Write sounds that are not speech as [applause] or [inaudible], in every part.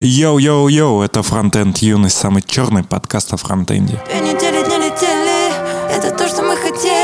Йоу-йоу-йоу, это Фронтенд Юность, самый черный подкаст о фронтенде. Две недели не летели, это то, что мы хотели.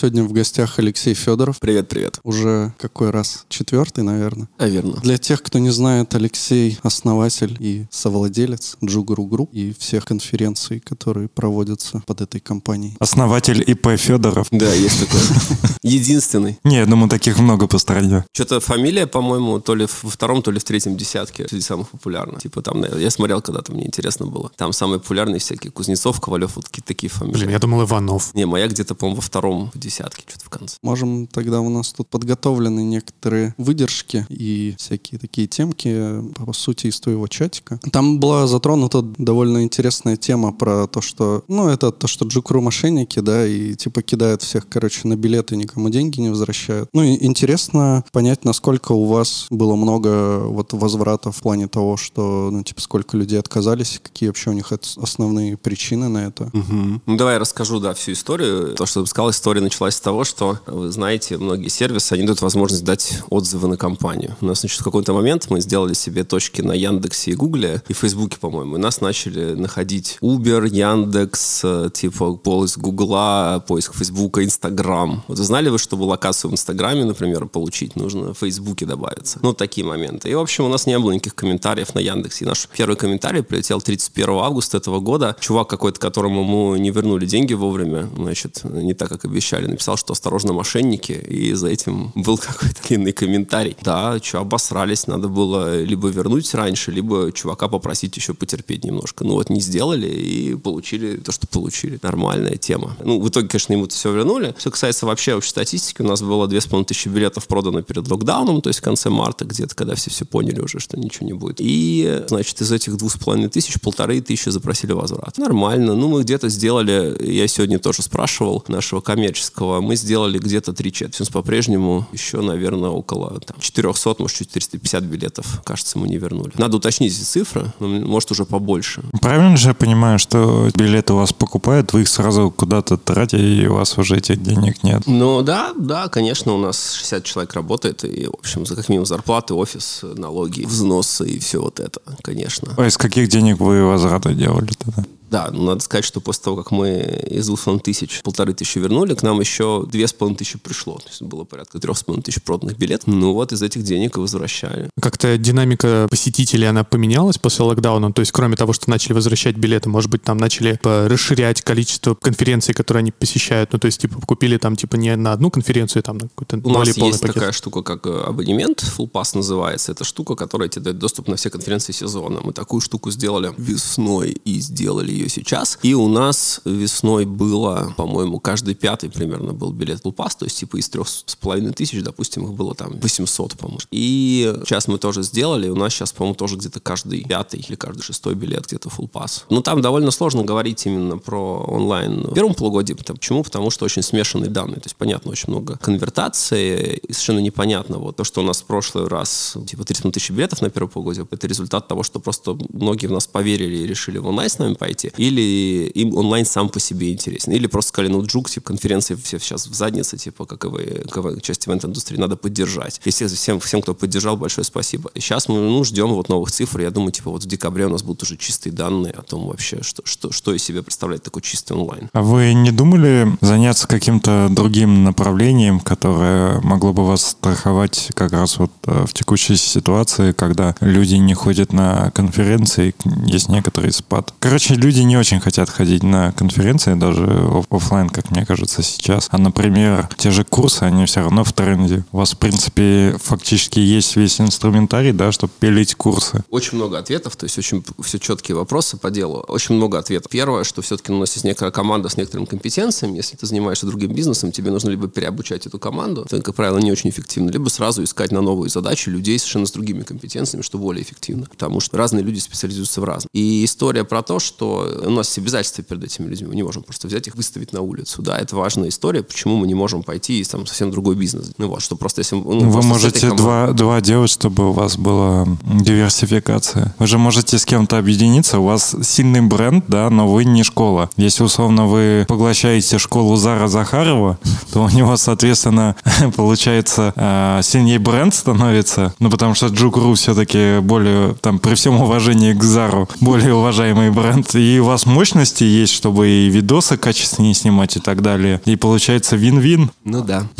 Сегодня в гостях Алексей Федоров. Привет, привет. Уже какой раз? Четвертый, наверное. А, верно. Для тех, кто не знает, Алексей — основатель и совладелец JUG Ru Group и всех конференций, которые проводятся под этой компанией. Основатель ИП Федоров. Да, есть такой. [laughs] Единственный. Не, я думаю, таких много по стране. Что-то фамилия, по-моему, то ли во втором, то ли в третьем десятке среди самых популярных. Типа там, я смотрел когда-то, мне интересно было. Там самые популярные всякие Кузнецов, Ковалев, вот какие-то такие фамилии. Блин, я думал Иванов. Не, моя где-то, по-моему, во втором в десятке, что-то в конце. Можем тогда у нас тут подготовлены некоторые выдержки и всякие такие темки, по сути, из твоего чатика. Там была затронута довольно интересная тема про то, что, ну, это то, что Джукру мошенники, да, и типа кидают всех, короче, на билеты, никому деньги не возвращают. Ну, и интересно понять, насколько у вас было много вот возвратов в плане того, что, ну, типа, сколько людей отказались, какие вообще у них основные причины на это. Ну, давай я расскажу, да, всю историю. То, что ты сказал, история началась с того, что, вы знаете, многие сервисы, они дают возможность дать отзывы на компанию. У нас, значит, в какой-то момент мы сделали себе точки на Яндексе и Гугле, и Фейсбуке, по-моему, и нас начали находить Uber, Яндекс, э, типа поиск Гугла, поиск Фейсбука, Инстаграм. Вот знали вы, чтобы локацию в Инстаграме, например, получить, нужно в Фейсбуке добавиться? Ну, такие моменты. И, в общем, у нас не было никаких комментариев на Яндексе. И наш первый комментарий прилетел 31 августа этого года. Чувак какой-то, которому мы не вернули деньги вовремя, значит, не так, как обещали, написал, что осторожно, мошенники, и за этим был какой-то длинный комментарий. Да, что, обосрались, надо было либо вернуть раньше, либо чувака попросить еще потерпеть немножко. Ну вот не сделали и получили то, что получили. Нормальная тема. Ну, в итоге, конечно, ему все вернули. Все касается вообще общей статистики, у нас было 2500 билетов продано перед локдауном, то есть в конце марта где-то, когда все все поняли уже, что ничего не будет. И, значит, из этих двух с половиной тысяч, полторы тысячи запросили возврат. Нормально. Ну, мы где-то сделали, я сегодня тоже спрашивал нашего коммерческого, мы сделали где-то три четверти. По-прежнему еще, наверное, около там, 400, может, 450 билетов, кажется, мы не вернули. Надо уточнить эти цифры, но, может, уже побольше. Правильно же я понимаю, что билеты у вас покупают, вы их сразу куда-то тратите, и у вас уже этих денег нет? Ну да, да, конечно, у нас 60 человек работает, и, в общем, за как минимум зарплаты, офис, налоги, взносы и все вот это, конечно. А из каких денег вы возвраты делали тогда? Да, ну, надо сказать, что после того, как мы из двух половиной тысяч полторы тысячи вернули, к нам еще две с половиной тысячи пришло. То есть было порядка трех с половиной тысяч проданных билетов. Ну вот из этих денег и возвращали. Как-то динамика посетителей, она поменялась после локдауна? То есть, кроме того, что начали возвращать билеты, может быть, там начали типа, расширять количество конференций, которые они посещают? Ну, то есть, типа, купили там, типа, не на одну конференцию, там, на какой-то У нас есть пакет. такая штука, как э, абонемент, Full Pass называется. Это штука, которая тебе дает доступ на все конференции сезона. Мы такую штуку сделали весной и сделали ее сейчас. И у нас весной было, по-моему, каждый пятый примерно был билет Pass, то есть типа из трех с половиной тысяч, допустим, их было там 800, по-моему. И сейчас мы тоже сделали, у нас сейчас, по-моему, тоже где-то каждый пятый или каждый шестой билет где-то Full Pass. Ну, там довольно сложно говорить именно про онлайн в первом полугодии. Почему? Потому что очень смешанные данные. То есть, понятно, очень много конвертации, и совершенно непонятно вот то, что у нас в прошлый раз типа 30 тысяч билетов на первое полугодие, это результат того, что просто многие в нас поверили и решили в онлайн с нами пойти, или им онлайн сам по себе интересен, или просто сказали, ну, джук, типа, конференции все сейчас в заднице, типа, как и вы, как вы, часть ивент-индустрии, надо поддержать. И все- всем, всем, кто поддержал, большое спасибо. И сейчас мы, ну, ждем вот новых цифр, я думаю, типа, вот в декабре у нас будут уже чистые данные о том вообще, что, что, что из себя представляет такой чистый онлайн. А вы не думали заняться каким-то другим направлением, которое могло бы вас страховать как раз вот э, в текущей ситуации, когда люди не ходят на конференции, есть некоторый спад? Короче, люди люди не очень хотят ходить на конференции, даже офлайн, как мне кажется, сейчас. А, например, те же курсы, они все равно в тренде. У вас, в принципе, фактически есть весь инструментарий, да, чтобы пилить курсы. Очень много ответов, то есть очень все четкие вопросы по делу. Очень много ответов. Первое, что все-таки у нас есть некая команда с некоторыми компетенциями. Если ты занимаешься другим бизнесом, тебе нужно либо переобучать эту команду, это, как правило, не очень эффективно, либо сразу искать на новые задачи людей совершенно с другими компетенциями, что более эффективно. Потому что разные люди специализируются в разном. И история про то, что у нас есть обязательства перед этими людьми. Мы не можем просто взять их, выставить на улицу. Да, это важная история, почему мы не можем пойти и там совсем другой бизнес. Ну вот, что просто если... Ну, Вы можете командой... два, два делать, чтобы у вас была диверсификация. Вы же можете с кем-то объединиться, у вас сильный бренд, да, но вы не школа. Если, условно, вы поглощаете школу Зара Захарова, то у него, соответственно, [laughs] получается э, сильнее бренд становится, ну, потому что Джугру все-таки более, там, при всем уважении к Зару, более уважаемый бренд, и у вас мощности есть, чтобы и видосы качественнее снимать и так далее. И получается вин-вин. Ну да. [laughs]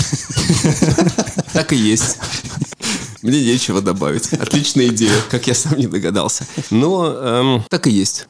Так и есть. Мне нечего добавить. Отличная идея, как я сам не догадался. Но эм, так и есть.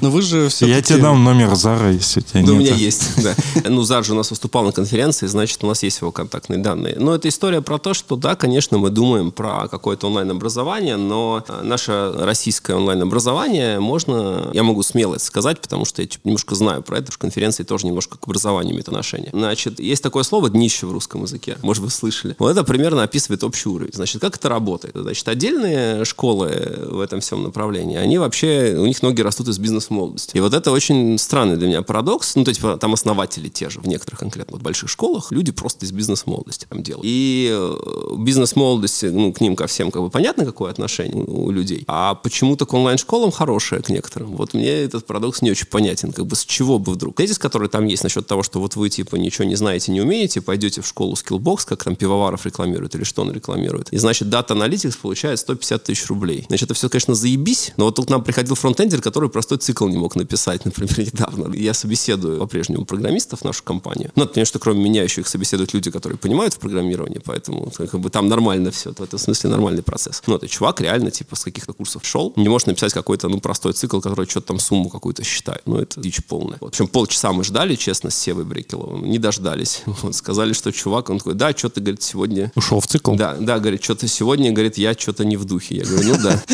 Но вы же все Я тебе дам номер Зара, если у тебя да, нет. у меня есть, [laughs] да. Ну, Зар же у нас выступал на конференции, значит, у нас есть его контактные данные. Но это история про то, что, да, конечно, мы думаем про какое-то онлайн-образование, но э, наше российское онлайн-образование можно, я могу смело это сказать, потому что я немножко знаю про это, что конференции тоже немножко к образованию имеют отношение. Значит, есть такое слово «днище» в русском языке, может, вы слышали. Вот это примерно описывает общий уровень. Значит, как это работает? Значит, отдельные школы в этом всем направлении, они вообще, у них ноги растут из бизнес молодости. И вот это очень странный для меня парадокс. Ну, то есть там основатели те же в некоторых конкретно вот больших школах, люди просто из бизнес-молодости там делают. И э, бизнес-молодости, ну, к ним ко всем как бы понятно, какое отношение у людей. А почему-то к онлайн-школам хорошее к некоторым. Вот мне этот парадокс не очень понятен. Как бы с чего бы вдруг? Тезис, который там есть насчет того, что вот вы типа ничего не знаете, не умеете, пойдете в школу Skillbox, как там Пивоваров рекламирует или что он рекламирует. И значит, Data Analytics получает 150 тысяч рублей. Значит, это все, конечно, заебись, но вот тут нам приходил фронтендер, который простой цикл не мог написать, [laughs] например, недавно. Я собеседую по-прежнему программистов в нашу компанию. Ну, это, конечно, кроме меня еще их собеседуют люди, которые понимают в программировании, поэтому как бы там нормально все. В этом смысле нормальный процесс. Ну, это чувак реально типа с каких-то курсов шел, не может написать какой-то, ну, простой цикл, который что-то там сумму какую-то считает. Ну, это дичь полная. Вот. Причем полчаса мы ждали, честно, с Севой Брекеловым. Не дождались. [laughs] Вот, сказали, что чувак, он такой, да, что-то, говорит, сегодня... Ушел в цикл? Да, да, говорит, что-то сегодня, говорит, я что-то не в духе. Я говорю, ну да. [laughs]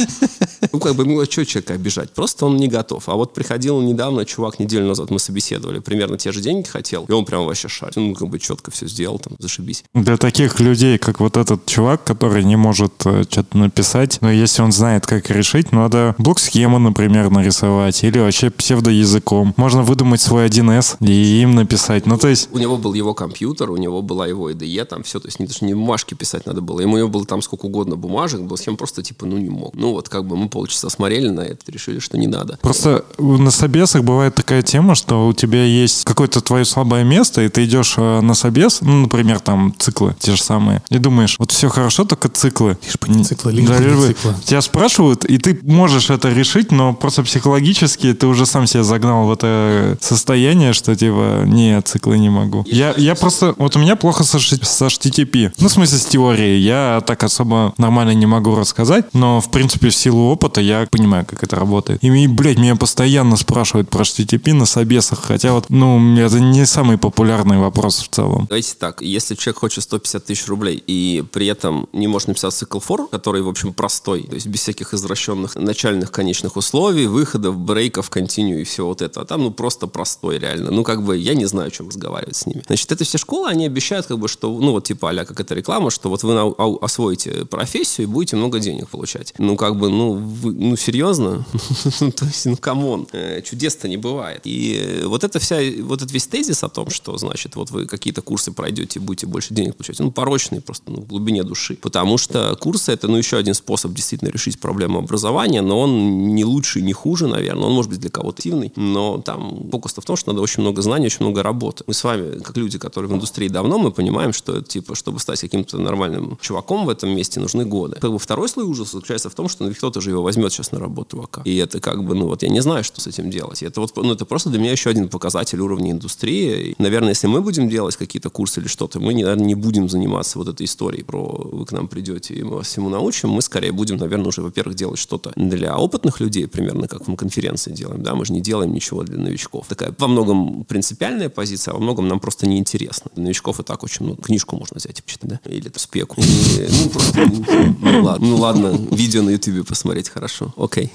Ну, как бы, ну, что человека обижать? Просто он не готов. А вот приходил недавно чувак, неделю назад мы собеседовали, примерно те же деньги хотел, и он прям вообще шарит. Ну, как бы четко все сделал, там, зашибись. Для таких людей, как вот этот чувак, который не может э, что-то написать, но если он знает, как решить, надо блок-схему, например, нарисовать, или вообще псевдоязыком. Можно выдумать свой 1С и им написать. Ну, то есть... У него был его компьютер, у него была его IDE, там все, то есть не, даже не бумажки писать надо было. Ему него было там сколько угодно бумажек, был схем просто типа, ну, не мог. Ну, вот как бы мы полчаса смотрели на это, решили, что не надо. Просто на собесах бывает такая тема, что у тебя есть какое-то твое слабое место, и ты идешь э, на собес, ну, например, там циклы те же самые, и думаешь, вот все хорошо, только циклы. Лишь бы не циклы, лишь Да, бы не циклы. Тебя спрашивают, и ты можешь это решить, но просто психологически ты уже сам себя загнал в это состояние, что типа, не, циклы не могу. Я, я просто, вот у меня плохо со, H- с HTTP. Ну, в смысле, с теорией. Я так особо нормально не могу рассказать, но, в принципе, в силу опыта я понимаю, как это работает. И, блядь, меня постоянно спрашивают про HTTP на собесах, хотя вот, ну, это не самый популярный вопрос в целом. Давайте так, если человек хочет 150 тысяч рублей и при этом не может написать цикл for, который, в общем, простой, то есть без всяких извращенных начальных конечных условий, выходов, брейков, континью и все вот это, а там, ну, просто простой реально. Ну, как бы, я не знаю, о чем разговаривать с ними. Значит, это все школы, они обещают, как бы, что, ну, вот, типа, а как это реклама, что вот вы ау- освоите профессию и будете много денег получать. Ну, как бы, ну, вы- ну, серьезно? [laughs] То есть, ну, come on, э, чудес-то не бывает. И э, вот это вся, вот этот весь тезис о том, что, значит, вот вы какие-то курсы пройдете и будете больше денег получать, он порочный просто ну, в глубине души. Потому что курсы это, ну, еще один способ действительно решить проблему образования, но он не лучше, не хуже, наверное. Он может быть для кого-то активный, но там фокус-то в том, что надо очень много знаний, очень много работы. Мы с вами, как люди, которые в индустрии давно, мы понимаем, что, типа, чтобы стать каким-то нормальным чуваком в этом месте, нужны годы. Как бы второй слой ужаса заключается в том, что ну, кто-то же его возьмет сейчас на работу в АК. И это как бы, ну, вот я не знаю, знаю, что с этим делать. Это вот, ну, это просто для меня еще один показатель уровня индустрии. И, наверное, если мы будем делать какие-то курсы или что-то, мы, наверное, не будем заниматься вот этой историей про вы к нам придете и мы вас всему научим. Мы скорее будем, наверное, уже, во-первых, делать что-то для опытных людей, примерно как мы конференции делаем. Да, мы же не делаем ничего для новичков. Такая во многом принципиальная позиция, а во многом нам просто неинтересно. Для новичков и так очень, ну, книжку можно взять и почитать, да? Или это спеку. И, ну, просто, ну, ладно, ну, ладно, видео на ютубе посмотреть, хорошо, окей.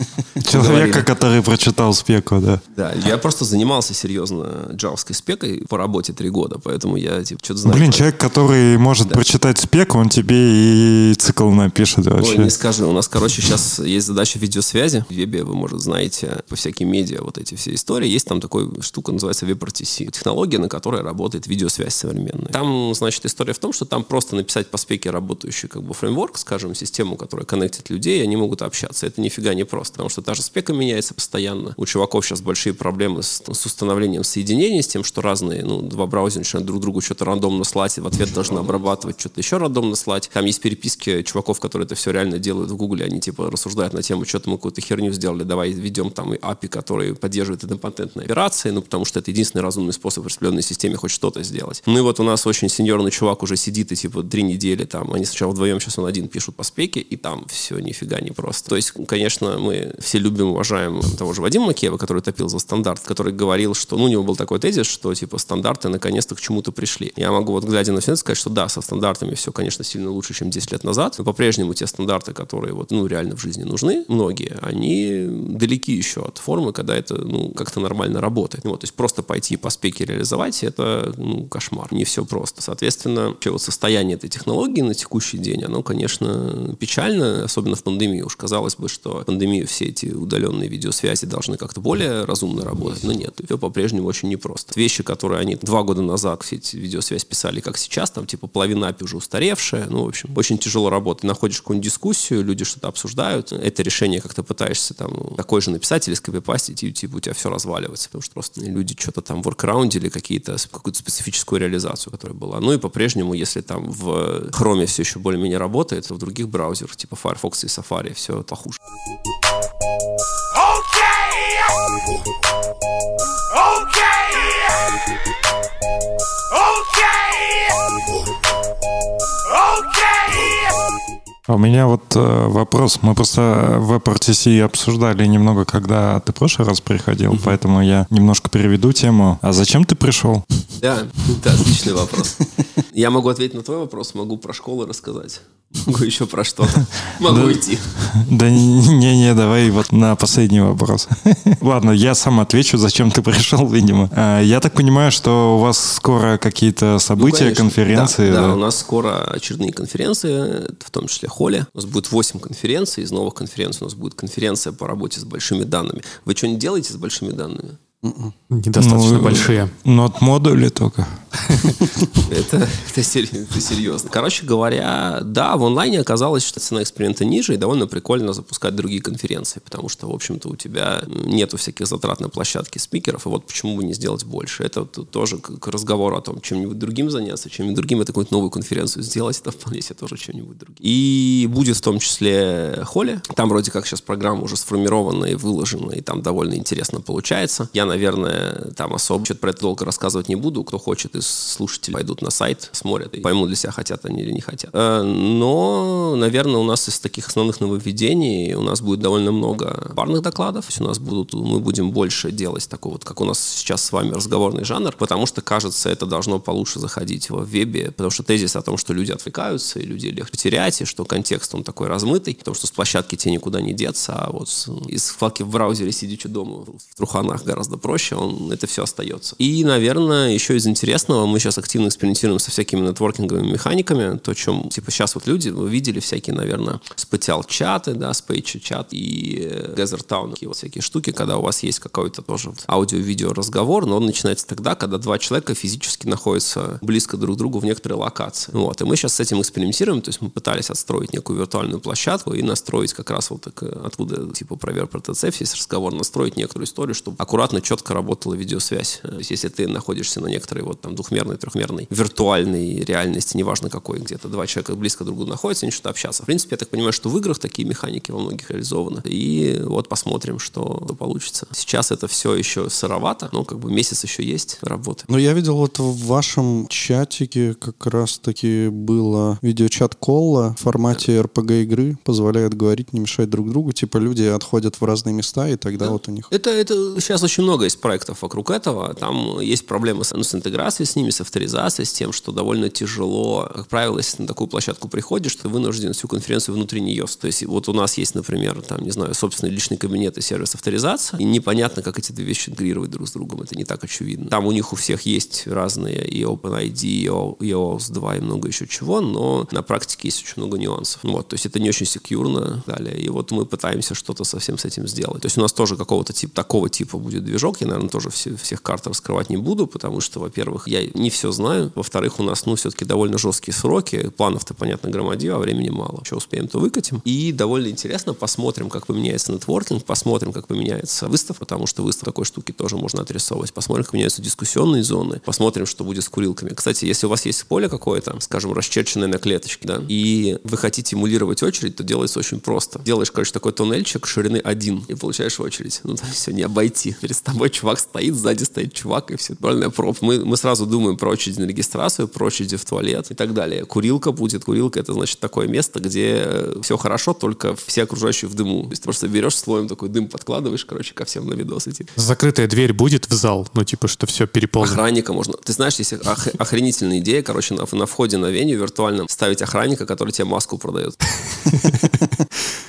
Человека, который прочитал спеку, да. Да, я просто занимался серьезно джавской спекой по работе три года, поэтому я типа что-то знаю. Блин, человек, который может да. прочитать спеку, он тебе и цикл напишет вообще. Ой, не скажи, у нас, короче, сейчас есть задача видеосвязи. В вебе вы, может, знаете, по всяким медиа вот эти все истории. Есть там такой штука, называется WebRTC. Технология, на которой работает видеосвязь современная. Там, значит, история в том, что там просто написать по спеке работающий как бы фреймворк, скажем, систему, которая коннектит людей, они могут общаться. Это нифига не просто, потому что та же спека меняется постоянно. У чуваков сейчас большие проблемы с, с установлением соединений, с тем, что разные, ну, два браузера начинают друг другу что-то рандомно слать, и в ответ должны обрабатывать что-то еще рандомно слать. Там есть переписки чуваков, которые это все реально делают в Гугле, они типа рассуждают на тему, что-то мы какую-то херню сделали, давай введем там API, который поддерживает идемпотентные операции, ну, потому что это единственный разумный способ в распределенной системе хоть что-то сделать. Ну и вот у нас очень сеньорный чувак уже сидит и типа три недели там, они сначала вдвоем, сейчас он один пишут по спеке, и там все нифига не просто. То есть, конечно, мы все любим, уважаем того же Вадима Макеева, который топил за стандарт, который говорил, что, ну, у него был такой тезис, что типа стандарты наконец-то к чему-то пришли. Я могу вот глядя на все это сказать, что да, со стандартами все, конечно, сильно лучше, чем 10 лет назад, но по-прежнему те стандарты, которые вот, ну, реально в жизни нужны, многие, они далеки еще от формы, когда это, ну, как-то нормально работает. Вот, то есть просто пойти по спеке реализовать, это, ну, кошмар. Не все просто. Соответственно, вообще вот состояние этой технологии на текущий день, оно, конечно, печально, особенно в пандемии. Уж казалось бы, что пандемию все эти удаленные видеосвязи должны как-то более разумно работать, но нет. Все по-прежнему очень непросто. Вещи, которые они два года назад все эти видеосвязь писали, как сейчас, там, типа, половина API уже устаревшая, ну, в общем, очень тяжело работать. Находишь какую-нибудь дискуссию, люди что-то обсуждают, это решение как-то пытаешься там такой же написать или скопипастить, и типа у тебя все разваливается, потому что просто люди что-то там воркраундили какие-то, какую-то специфическую реализацию, которая была. Ну и по-прежнему, если там в Chrome все еще более-менее работает, то в других браузерах, типа Firefox и Safari, все похуже. Okay! Okay! У меня вот э, вопрос. Мы просто в WebRTC обсуждали немного, когда ты в прошлый раз приходил, uh-huh. поэтому я немножко переведу тему. А зачем ты пришел? Да, это отличный вопрос. Я могу ответить на твой вопрос, могу про школу рассказать. Могу еще про что-то. Могу идти. Да не-не, давай вот на последний вопрос. [laughs] Ладно, я сам отвечу, зачем ты пришел, видимо. А, я так понимаю, что у вас скоро какие-то события, ну, конференции. Да, да, у нас скоро очередные конференции, в том числе Холли. У нас будет 8 конференций. Из новых конференций у нас будет конференция по работе с большими данными. Вы что-нибудь делаете с большими данными? Недостаточно ну, большие. Нот модули только. [laughs] это, серьезно. Короче говоря, да, в онлайне оказалось, что цена эксперимента ниже, и довольно прикольно запускать другие конференции, потому что, в общем-то, у тебя нету всяких затрат на площадке спикеров, и вот почему бы не сделать больше. Это тоже к разговору о том, чем-нибудь другим заняться, чем-нибудь другим, это какую-то новую конференцию сделать, это вполне себе тоже чем-нибудь другим. И будет в том числе Холли. Там вроде как сейчас программа уже сформирована и выложена, и там довольно интересно получается. Я наверное, там особо что-то про это долго рассказывать не буду. Кто хочет из слушателей, пойдут на сайт, смотрят и поймут для себя, хотят они или не хотят. Э, но, наверное, у нас из таких основных нововведений у нас будет довольно много парных докладов. То есть у нас будут, мы будем больше делать такой вот, как у нас сейчас с вами разговорный жанр, потому что, кажется, это должно получше заходить в вебе, потому что тезис о том, что люди отвлекаются, и люди легче терять, и что контекст он такой размытый, потому что с площадки тебе никуда не деться, а вот из вкладки в браузере сидячи дома в труханах гораздо проще, он, это все остается. И, наверное, еще из интересного, мы сейчас активно экспериментируем со всякими нетворкинговыми механиками, то, чем, типа, сейчас вот люди, вы видели всякие, наверное, спетиал чаты, да, спейчи чат и Gather Town, такие вот всякие штуки, когда у вас есть какой-то тоже аудио-видео разговор, но он начинается тогда, когда два человека физически находятся близко друг к другу в некоторой локации. Вот, и мы сейчас с этим экспериментируем, то есть мы пытались отстроить некую виртуальную площадку и настроить как раз вот так, откуда, типа, проверка РТЦ, весь разговор, настроить некоторую историю, чтобы аккуратно, четко работала видеосвязь. Э, то есть, если ты находишься на некоторой вот там двухмерной, трехмерной, виртуальной реальности, неважно какой, где-то два человека близко друг к другу находятся, они что-то общаться. В принципе, я так понимаю, что в играх такие механики во многих реализованы. И вот посмотрим, что получится. Сейчас это все еще сыровато, но как бы месяц еще есть работы. Но я видел вот в вашем чатике как раз-таки было видеочат колла в формате RPG игры, позволяет говорить, не мешать друг другу. Типа люди отходят в разные места, и тогда да. вот у них... Это, это сейчас очень много есть проектов вокруг этого. Там есть проблемы с, ну, с интеграцией с ними, с авторизацией, с тем, что довольно тяжело. Как правило, если на такую площадку приходишь, ты вынужден всю конференцию внутри нее. То есть вот у нас есть, например, там, не знаю, собственный личный кабинет и сервис авторизации, и непонятно, как эти две вещи интегрировать друг с другом. Это не так очевидно. Там у них у всех есть разные и OpenID, и OAuth 2, и много еще чего, но на практике есть очень много нюансов. Вот, то есть это не очень секьюрно. Далее. И вот мы пытаемся что-то совсем с этим сделать. То есть у нас тоже какого-то типа, такого типа будет движок. Я, наверное, тоже все, всех карт раскрывать не буду, потому что, во-первых, я не все знаю. Во-вторых, у нас, ну, все-таки довольно жесткие сроки. Планов-то, понятно, громадье, а времени мало. Что успеем, то выкатим. И довольно интересно, посмотрим, как поменяется нетворкинг, посмотрим, как поменяется выставка, потому что выставка такой штуки тоже можно отрисовывать. Посмотрим, как меняются дискуссионные зоны. Посмотрим, что будет с курилками. Кстати, если у вас есть поле какое-то, скажем, расчерченное на клеточке, да, и вы хотите эмулировать очередь, то делается очень просто. Делаешь, короче, такой туннельчик ширины один и получаешь очередь. Ну, там все, не обойти. Перед тобой чувак стоит, сзади стоит чувак, и все. Буквально проб. Мы, мы сразу думаем про очередь на регистрацию, про очередь в туалет и так далее. Курилка будет. Курилка — это, значит, такое место, где все хорошо, только все окружающие в дыму. То есть ты просто берешь слоем такой дым, подкладываешь, короче, ко всем на видосы. Типа. Закрытая дверь будет в зал? Ну, типа, что все переполнено? Охранника можно. Ты знаешь, есть ох- охренительная идея, короче, на, на входе на веню виртуальном ставить охранника, который тебе маску продает. [laughs]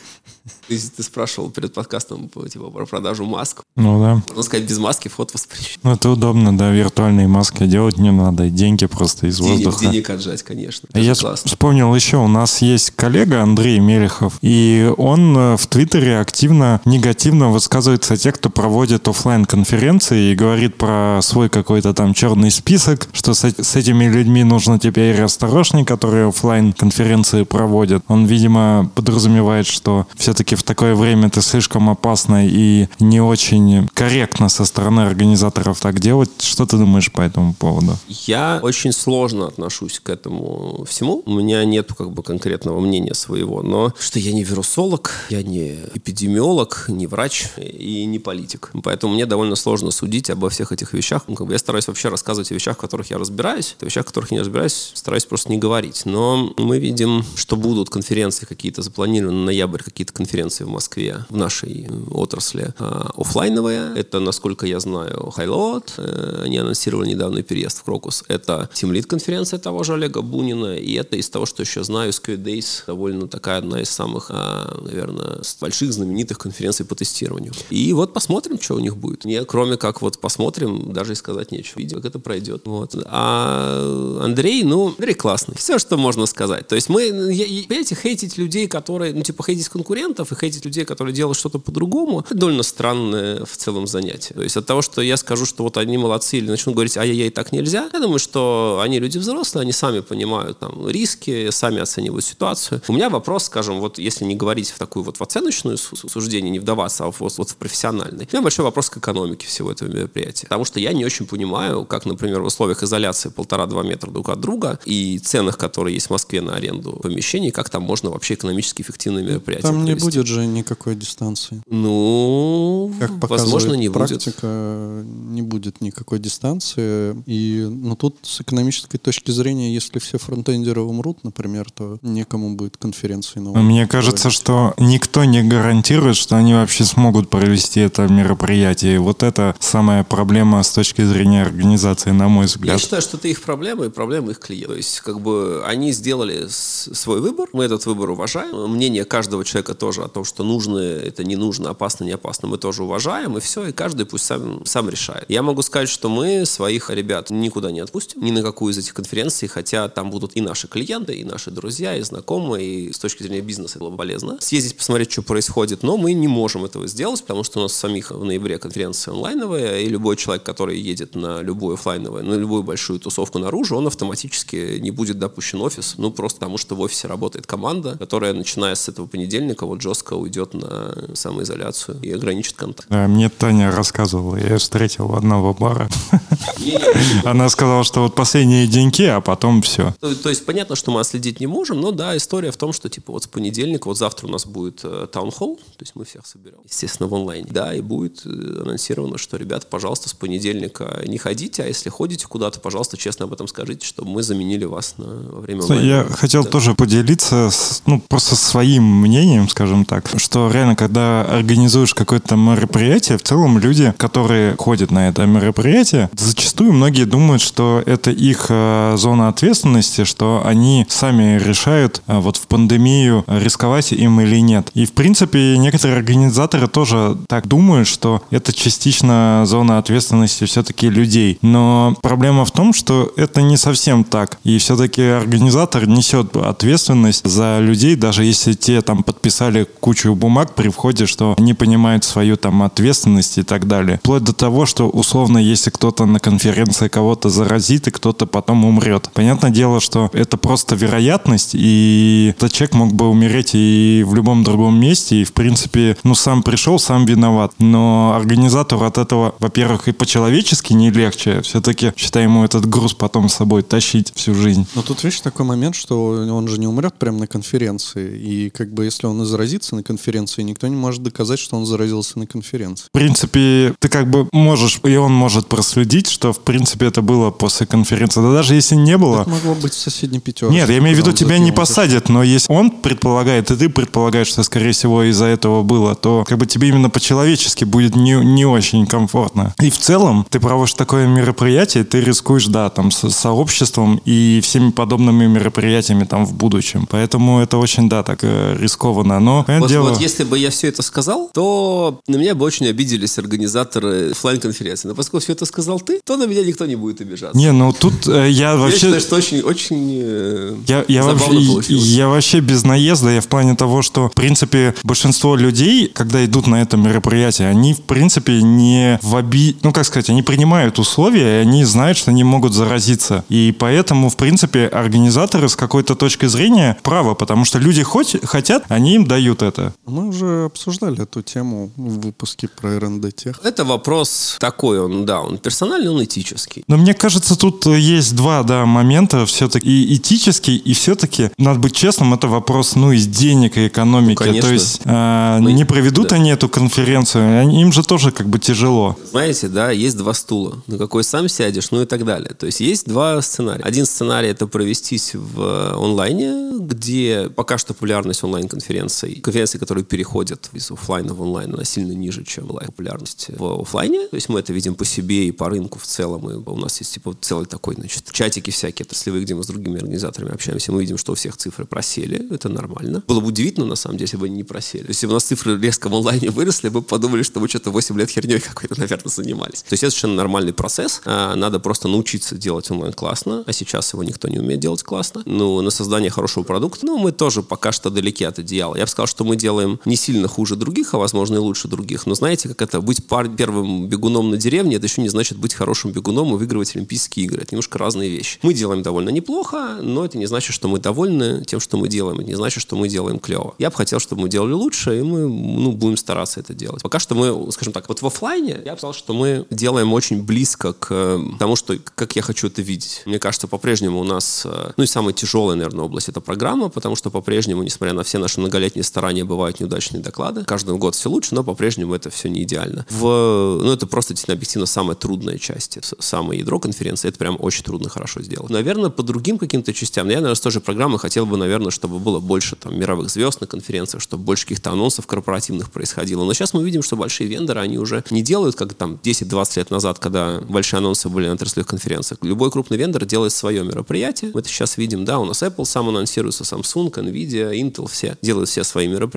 Ты, ты спрашивал перед подкастом типа, про продажу масок. Ну да. Можно сказать, без маски вход воспрещен. Ну это удобно, да, виртуальные маски делать не надо, деньги просто из денег, воздуха. Денег отжать, конечно. Это Я классно. вспомнил еще, у нас есть коллега Андрей Мелехов, и он э, в Твиттере активно, негативно высказывается о тех, кто проводит офлайн конференции и говорит про свой какой-то там черный список, что с, с этими людьми нужно теперь осторожней, которые офлайн конференции проводят. Он, видимо, подразумевает, что все-таки в такое время это слишком опасно и не очень корректно со стороны организаторов так делать. Что ты думаешь по этому поводу? Я очень сложно отношусь к этому всему. У меня нет как бы конкретного мнения своего, но что я не вирусолог, я не эпидемиолог, не врач и не политик. Поэтому мне довольно сложно судить обо всех этих вещах. Ну, как бы я стараюсь вообще рассказывать о вещах, в которых я разбираюсь. О вещах, в которых я не разбираюсь, стараюсь просто не говорить. Но мы видим, что будут конференции какие-то запланированы на ноябрь, какие-то конференции в Москве в нашей отрасли а, офлайновые. Это, насколько я знаю, Хайлот. Э, Они анонсировали недавний переезд в Крокус. Это Тимлит конференция того же Олега Бунина. И это из того, что еще знаю, SQL Days довольно такая одна из самых, а, наверное, больших знаменитых конференций по тестированию. И вот посмотрим, что у них будет. Мне, кроме как вот посмотрим, даже и сказать нечего. Видим, как это пройдет. Вот. А Андрей, ну, Андрей классный. Все, что можно сказать. То есть мы, я- понимаете, хейтить людей, которые, ну, типа, хейтить конкурентов и хейтить людей, которые делают что-то по-другому, это довольно странное в целом занятие. То есть от того, что я скажу, что вот они молодцы, или начну говорить, ай-яй-яй, так нельзя, я думаю, что они люди взрослые, они сами понимают там риски, сами оценивают ситуацию. У меня вопрос, скажем, вот если не говорить в такую вот в оценочную су- суждение, не вдаваться, а вот, вот в профессиональный, у меня большой вопрос к экономике всего этого мероприятия. Потому что я не очень понимаю, как, например, в условиях изоляции полтора-два метра друг от друга и ценах, которые есть в Москве на аренду помещений, как там можно вообще экономически эффективное мероприятие Там не провести. будет же никакой дистанции. Ну, Как показывает возможно, не будет. практика, не будет никакой дистанции. И, ну, тут с экономической точки зрения, если все фронтендеры умрут, например, то некому будет конференции новой. Мне кажется, что никто не гарантирует, что они вообще смогут провести это мероприятие. И вот это самая проблема с точки зрения организации, на мой Я взгляд. считаю, что это их проблема и проблема их клиентов. То есть, как бы, они сделали свой выбор, мы этот выбор уважаем. Мнение каждого человека тоже том, что нужно, это не нужно, опасно, не опасно, мы тоже уважаем, и все, и каждый пусть сам, сам решает. Я могу сказать, что мы своих ребят никуда не отпустим, ни на какую из этих конференций, хотя там будут и наши клиенты, и наши друзья, и знакомые, и с точки зрения бизнеса было полезно. Съездить, посмотреть, что происходит, но мы не можем этого сделать, потому что у нас самих в ноябре конференция онлайновая, и любой человек, который едет на любую офлайновую, на любую большую тусовку наружу, он автоматически не будет допущен в офис, ну просто потому что в офисе работает команда, которая, начиная с этого понедельника, вот жестко уйдет на самоизоляцию и ограничит контакт. Да, мне Таня рассказывала, я ее встретил одного бара. [laughs] Она сказала, что вот последние деньги, а потом все. То, то есть понятно, что мы отследить не можем, но да, история в том, что типа вот с понедельника, вот завтра у нас будет таунхолл, э, то есть мы всех соберем, естественно, в онлайне. Да, и будет э, анонсировано, что, ребята, пожалуйста, с понедельника не ходите, а если ходите куда-то, пожалуйста, честно об этом скажите, чтобы мы заменили вас на, во время онлайна. Я хотел да. тоже поделиться, с, ну, просто своим мнением, скажем так, что реально, когда организуешь какое-то мероприятие, в целом люди, которые ходят на это мероприятие, зачастую многие думают, что это их э, зона ответственности, что они сами решают э, вот в пандемию рисковать им или нет. И в принципе некоторые организаторы тоже так думают, что это частично зона ответственности все-таки людей. Но проблема в том, что это не совсем так. И все-таки организатор несет ответственность за людей, даже если те там подписали кучу бумаг при входе, что не понимают свою там ответственность и так далее. Вплоть до того, что условно, если кто-то на конференции кого-то заразит, и кто-то потом умрет. Понятное дело, что это просто вероятность, и этот человек мог бы умереть и в любом другом месте, и в принципе, ну сам пришел, сам виноват. Но организатору от этого, во-первых, и по-человечески не легче. Все-таки, считай, ему этот груз потом с собой тащить всю жизнь. Но тут, видишь, такой момент, что он же не умрет прямо на конференции. И как бы если он и заразится на конференции, никто не может доказать, что он заразился на конференции. В принципе, ты как бы можешь, и он может проследить, что в принципе это было после конференции. Да даже если не было... Это могло быть в соседней пятерке. Нет, я имею в виду, тебя не посадят, но если он предполагает, и ты предполагаешь, что, скорее всего, из-за этого было, то как бы тебе именно по-человечески будет не, не очень комфортно. И в целом, ты проводишь такое мероприятие, ты рискуешь, да, там, с сообществом и всеми подобными мероприятиями там в будущем. Поэтому это очень, да, так э, рискованно. Но, вот, дело... вот если бы я все это сказал, то на меня бы очень обиделись организаторы офлайн конференции Но поскольку все это сказал ты, то на меня никто не будет обижаться. Не, ну тут э, я вообще... Я считаю, что очень, очень э, я, я вообще, получилось. Я вообще без наезда, я в плане того, что, в принципе, большинство людей, когда идут на это мероприятие, они, в принципе, не в оби... Ну, как сказать, они принимают условия, и они знают, что они могут заразиться. И поэтому, в принципе, организаторы с какой-то точки зрения правы, потому что люди хоть, хотят, они им дают это. Мы уже обсуждали эту тему в выпуске про РНД тех. Это вопрос такой, он, да, он персональный, он этический. Но мне кажется, тут есть два, да, момента все-таки и этический, и все-таки, надо быть честным, это вопрос, ну, из денег и экономики. Ну, То есть э, Мы, не проведут да. они эту конференцию, они, им же тоже как бы тяжело. Знаете, да, есть два стула, на какой сам сядешь, ну и так далее. То есть есть два сценария. Один сценарий это провестись в онлайне, где пока что популярность онлайн-конференций, конференции, которые переходят из офлайна в онлайн, она сильно ниже, чем популярность в офлайне. То есть мы это видим по себе и по рынку в целом. И у нас есть типа целый такой, значит, чатики всякие отраслевые, где мы с другими организаторами общаемся. Мы видим, что у всех цифры просели. Это нормально. Было бы удивительно, на самом деле, если бы они не просели. То есть, если бы у нас цифры резко в онлайне выросли, мы подумали, что мы что-то 8 лет херней какой-то, наверное, занимались. То есть это совершенно нормальный процесс. А, надо просто научиться делать онлайн классно, а сейчас его никто не умеет делать классно. Ну, на создание хорошего продукта, ну, мы тоже пока что далеки от идеала. Я бы сказал, что мы делаем не сильно хуже других, а, возможно, и лучше других. Но знаете, как это? Быть пар- первым бегуном на деревне, это еще не значит быть хорошим бегуном и выигрывать Олимпийские игры. Это немножко разные вещи. Мы делаем довольно неплохо, но это не значит, что мы довольны тем, что мы делаем. Это не значит, что мы делаем клево. Я бы хотел, чтобы мы делали лучше, и мы ну, будем стараться это делать. Пока что мы, скажем так, вот в офлайне я бы сказал, что мы делаем очень близко к э, тому, что, как я хочу это видеть. Мне кажется, по-прежнему у нас, э, ну и самая тяжелая, наверное, область это программа, потому что по-прежнему, несмотря на все наши многолетние старания, бывают неудачные доклады. Каждый год все лучше, но по-прежнему это все не идеально. В, ну, это просто действительно объективно самая трудная часть, самое ядро конференции. Это прям очень трудно хорошо сделать. Наверное, по другим каким-то частям, я, наверное, с той же программы хотел бы, наверное, чтобы было больше там мировых звезд на конференциях, чтобы больше каких-то анонсов корпоративных происходило. Но сейчас мы видим, что большие вендоры, они уже не делают, как там 10-20 лет назад, когда большие анонсы были на отраслевых конференциях. Любой крупный вендор делает свое мероприятие. Мы это сейчас видим, да, у нас Apple сам анонсируется, Samsung, Nvidia, Intel, все делают все свои мероприятия.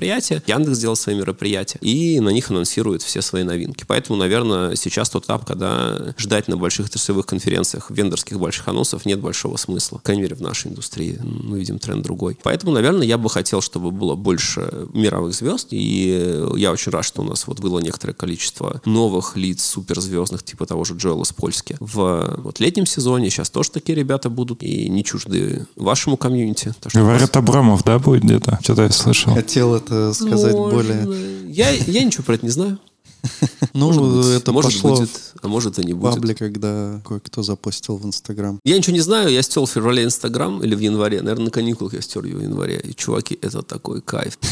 Яндекс делал свои мероприятия. И на них анонсируют все свои новинки. Поэтому, наверное, сейчас тот этап, когда ждать на больших отраслевых конференциях вендорских больших анонсов нет большого смысла. По крайней мере, в нашей индустрии мы видим тренд другой. Поэтому, наверное, я бы хотел, чтобы было больше мировых звезд. И я очень рад, что у нас вот было некоторое количество новых лиц суперзвездных, типа того же Джоэла Спольски. В вот летнем сезоне сейчас тоже такие ребята будут и не чужды вашему комьюнити. Говорят, Абрамов, да, будет где-то? Что-то я слышал. Хотел это сказать Можно. более... Я, я ничего про это не знаю. [laughs] Ну, Может быть, это может пошло будет, а может и не будет. паблик, когда кое-кто запостил в Инстаграм. Я ничего не знаю, я стер в феврале Инстаграм или в январе. Наверное, на каникулах я стер его в январе. И, чуваки, это такой кайф. [laughs]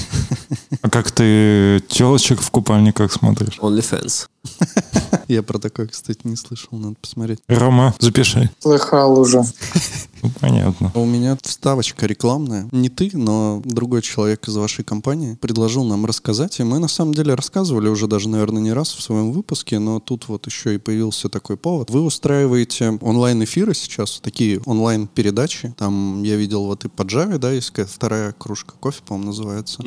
А как ты телочек в купальниках смотришь? OnlyFans. Я про такое, кстати, не слышал, надо посмотреть. Рома, запиши. Слыхал уже. Ну, понятно. А У меня вставочка рекламная. Не ты, но другой человек из вашей компании предложил нам рассказать. И мы на самом деле рассказывали уже даже, наверное, не раз в своем выпуске, но тут вот еще и появился такой повод. Вы устраиваете онлайн-эфиры сейчас, такие онлайн-передачи. Там я видел вот и по Java, да, есть какая-то вторая кружка кофе, по-моему, называется.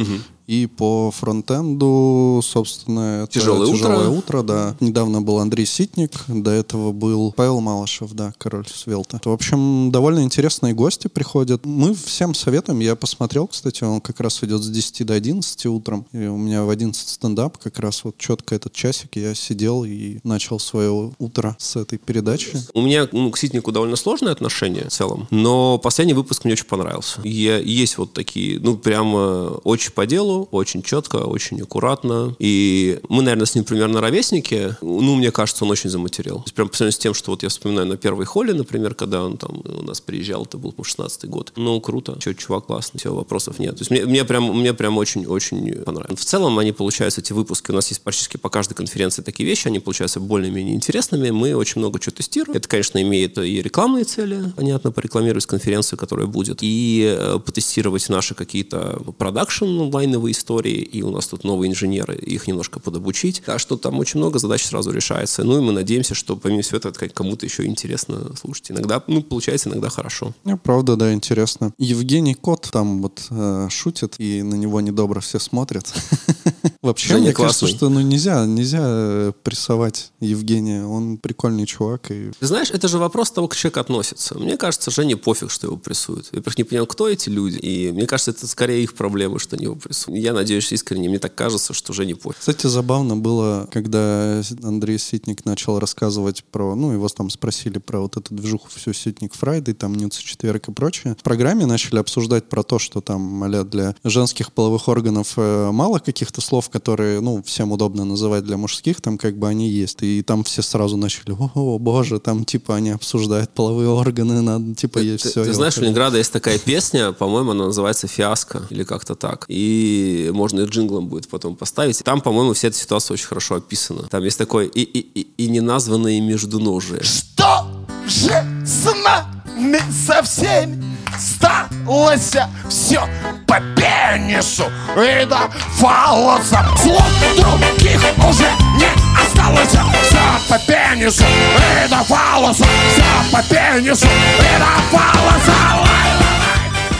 И по фронтенду, собственно, это «Тяжелое утро». «Тяжелое утро», да. Недавно был Андрей Ситник, до этого был Павел Малышев, да, король Свелта. В общем, довольно интересные гости приходят. Мы всем советуем, я посмотрел, кстати, он как раз идет с 10 до 11 утром, и у меня в 11 стендап, как раз вот четко этот часик, я сидел и начал свое утро с этой передачи. У меня ну, к Ситнику довольно сложное отношение в целом, но последний выпуск мне очень понравился. Я, есть вот такие, ну, прямо очень по делу, очень четко, очень аккуратно. И мы, наверное, с ним примерно ровесники. Ну, мне кажется, он очень заматерил. То есть, прям по сравнению с тем, что вот я вспоминаю на первой холле, например, когда он там у нас приезжал, это был, по 16 год. Ну, круто. Все, чувак классный, все, вопросов нет. То есть, мне, мне прям, мне прям очень-очень понравилось. В целом, они получаются, эти выпуски, у нас есть практически по каждой конференции такие вещи, они получаются более-менее интересными. Мы очень много чего тестируем. Это, конечно, имеет и рекламные цели, понятно, порекламировать конференцию, которая будет, и э, потестировать наши какие-то продакшн онлайновые истории, и у нас тут новые инженеры, их немножко подобучить. Так что там очень много задач сразу решается. Ну и мы надеемся, что помимо всего этого, это кому-то еще интересно слушать. Иногда, ну, получается иногда хорошо. Ну, правда, да, интересно. Евгений Кот там вот э, шутит, и на него недобро все смотрят. [laughs] Вообще, Женя мне кажется, что ну нельзя, нельзя э, прессовать Евгения. Он прикольный чувак. И... Ты знаешь, это же вопрос того, как человек относится. Мне кажется, Жене пофиг, что его прессуют. Я просто не понимаю, кто эти люди. И мне кажется, это скорее их проблема, что они его прессуют. Я надеюсь искренне, мне так кажется, что Жене пофиг. Кстати, забавно было, когда Андрей Ситник начал рассказывать про, ну, его там спросили про вот эту движуху всю Ситник Friday, там nudes четверг и прочее. В программе начали обсуждать про то, что там, а для женских половых органов э, мало каких-то слов, которые, ну, всем удобно называть для мужских, там как бы они есть. И там все сразу начали, о, боже, там типа они обсуждают половые органы, надо, типа есть Ты, все. ты знаешь, у Ленинграда есть такая песня, по-моему, она называется «Фиаско» или как-то так. И можно и джинглом будет потом поставить. Там, по-моему, вся эта ситуация очень хорошо описана. Там есть такое и, и, и, и неназванные междуножие. Что же с нами со всеми сталось все по пенису и до фалоса Слов других уже не осталось Все по пенису и до фалоса Все по пенису и до фалоса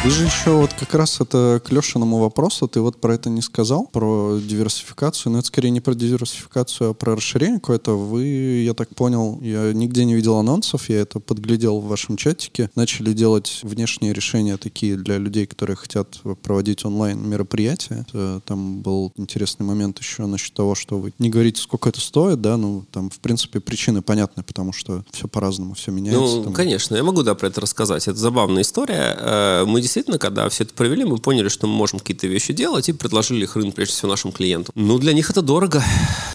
Ты же еще вот как раз это к Лешиному вопросу, ты вот про это не сказал, про диверсификацию, но это скорее не про диверсификацию, а про расширение какое-то. Вы, я так понял, я нигде не видел анонсов, я это подглядел в вашем чатике, начали делать внешние решения такие для людей, которые хотят проводить онлайн мероприятия. Там был интересный момент еще насчет того, что вы не говорите, сколько это стоит, да, ну там в принципе причины понятны, потому что все по-разному, все меняется. Ну, там. конечно, я могу, да, про это рассказать. Это забавная история. Э, Мы действительно, когда все это провели, мы поняли, что мы можем какие-то вещи делать и предложили их рынку, прежде всего, нашим клиентам. Ну, для них это дорого.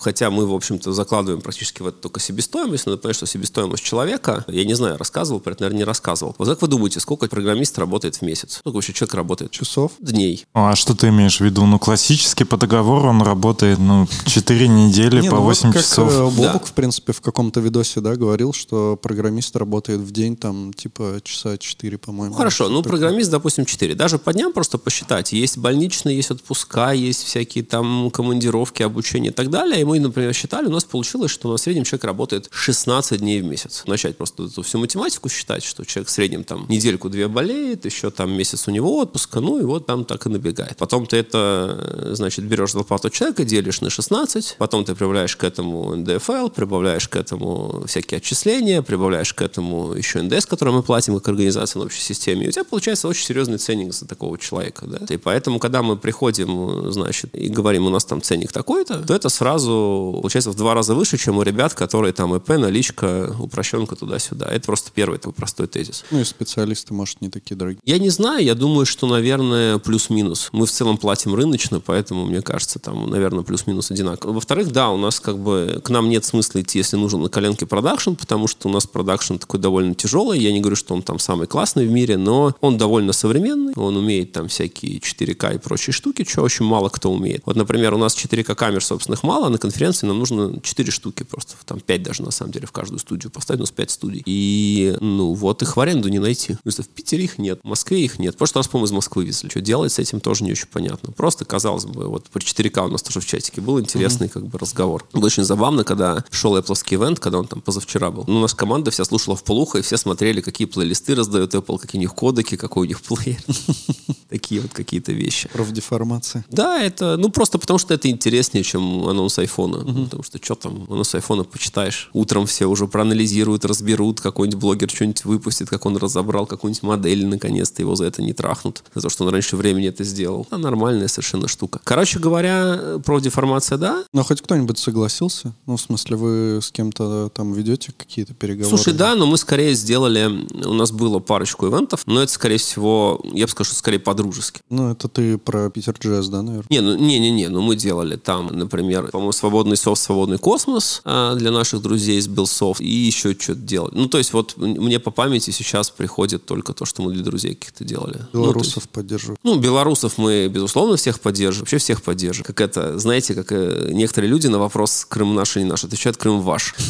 Хотя мы, в общем-то, закладываем практически в это только себестоимость. Надо понять, что себестоимость человека, я не знаю, рассказывал про это, наверное, не рассказывал. Вот как вы думаете, сколько программист работает в месяц? Сколько вообще человек работает? Часов? Дней. А что ты имеешь в виду? Ну, классически по договору он работает, ну, 4 недели Не, по ну вот 8 как, часов. э, Бобук, Да. в принципе, в каком-то видосе, да, говорил, что программист работает в день, там, типа, часа 4, по-моему. Ну, хорошо, ну, программист, допустим, 4. Даже по дням просто посчитать. Есть больничные, есть отпуска, есть всякие там командировки, обучение и так далее. И мы, например, считали, у нас получилось, что в среднем человек работает 16 дней в месяц. Начать просто эту всю математику считать, что человек в среднем там недельку-две болеет, еще там месяц у него отпуска, ну и вот там так и набегает. Потом ты это, значит, берешь зарплату человека, делишь на 16, потом ты прибавляешь к этому НДФЛ, прибавляешь к этому всякие отчисления, прибавляешь к этому еще НДС, который мы платим как организация на общей системе, и у тебя получается очень серьезный серьезный ценник за такого человека, да. И поэтому, когда мы приходим, значит, и говорим, у нас там ценник такой-то, то это сразу получается в два раза выше, чем у ребят, которые там ИП, наличка, упрощенка туда-сюда. Это просто первый такой простой тезис. Ну и специалисты, может, не такие дорогие. Я не знаю, я думаю, что, наверное, плюс-минус. Мы в целом платим рыночно, поэтому, мне кажется, там, наверное, плюс-минус одинаково. Во-вторых, да, у нас как бы, к нам нет смысла идти, если нужен на коленке продакшн, потому что у нас продакшн такой довольно тяжелый. Я не говорю, что он там самый классный в мире, но он довольно современный. Он умеет там всякие 4К и прочие штуки, что очень мало кто умеет. Вот, например, у нас 4К камер собственных мало, а на конференции нам нужно 4 штуки просто. Там 5 даже, на самом деле, в каждую студию поставить. У нас 5 студий. И, ну, вот их в аренду не найти. То есть в Питере их нет, в Москве их нет. В прошлый раз, по-моему, из Москвы везли. Что делать с этим тоже не очень понятно. Просто, казалось бы, вот при 4К у нас тоже в чатике был интересный mm-hmm. как бы разговор. Было очень забавно, когда шел Apple ивент, когда он там позавчера был. Ну, наша команда вся слушала в полухо, и все смотрели, какие плейлисты раздает Apple, какие у них кодеки, какой у них плеер. [laughs] Такие вот какие-то вещи. Профдеформация. Да, это, ну, просто потому что это интереснее, чем анонс айфона. Потому что что там, анонс айфона почитаешь. Утром все уже проанализируют, разберут, какой-нибудь блогер что-нибудь выпустит, как он разобрал какую-нибудь модель, наконец-то его за это не трахнут. За то, что он раньше времени это сделал. А нормальная совершенно штука. Короче говоря, профдеформация, да. Но хоть кто-нибудь согласился? Ну, в смысле, вы с кем-то там ведете какие-то переговоры? Слушай, да, но мы скорее сделали... У нас было парочку ивентов, но это, скорее всего, я бы сказал, что скорее по-дружески. Ну, это ты про Питер JS, да, наверное? Не, ну, не-не-не, ну мы делали там, например, по-моему, свободный софт, свободный космос а, для наших друзей из BellSoft и еще что-то делали. Ну, то есть вот мне по памяти сейчас приходит только то, что мы для друзей каких-то делали. Белорусов ну, есть, поддерживают. Ну, белорусов мы, безусловно, всех поддерживаем, вообще всех поддерживаем. Как это, знаете, как э, некоторые люди на вопрос «Крым наш или не наш» отвечают «Крым ваш». [laughs]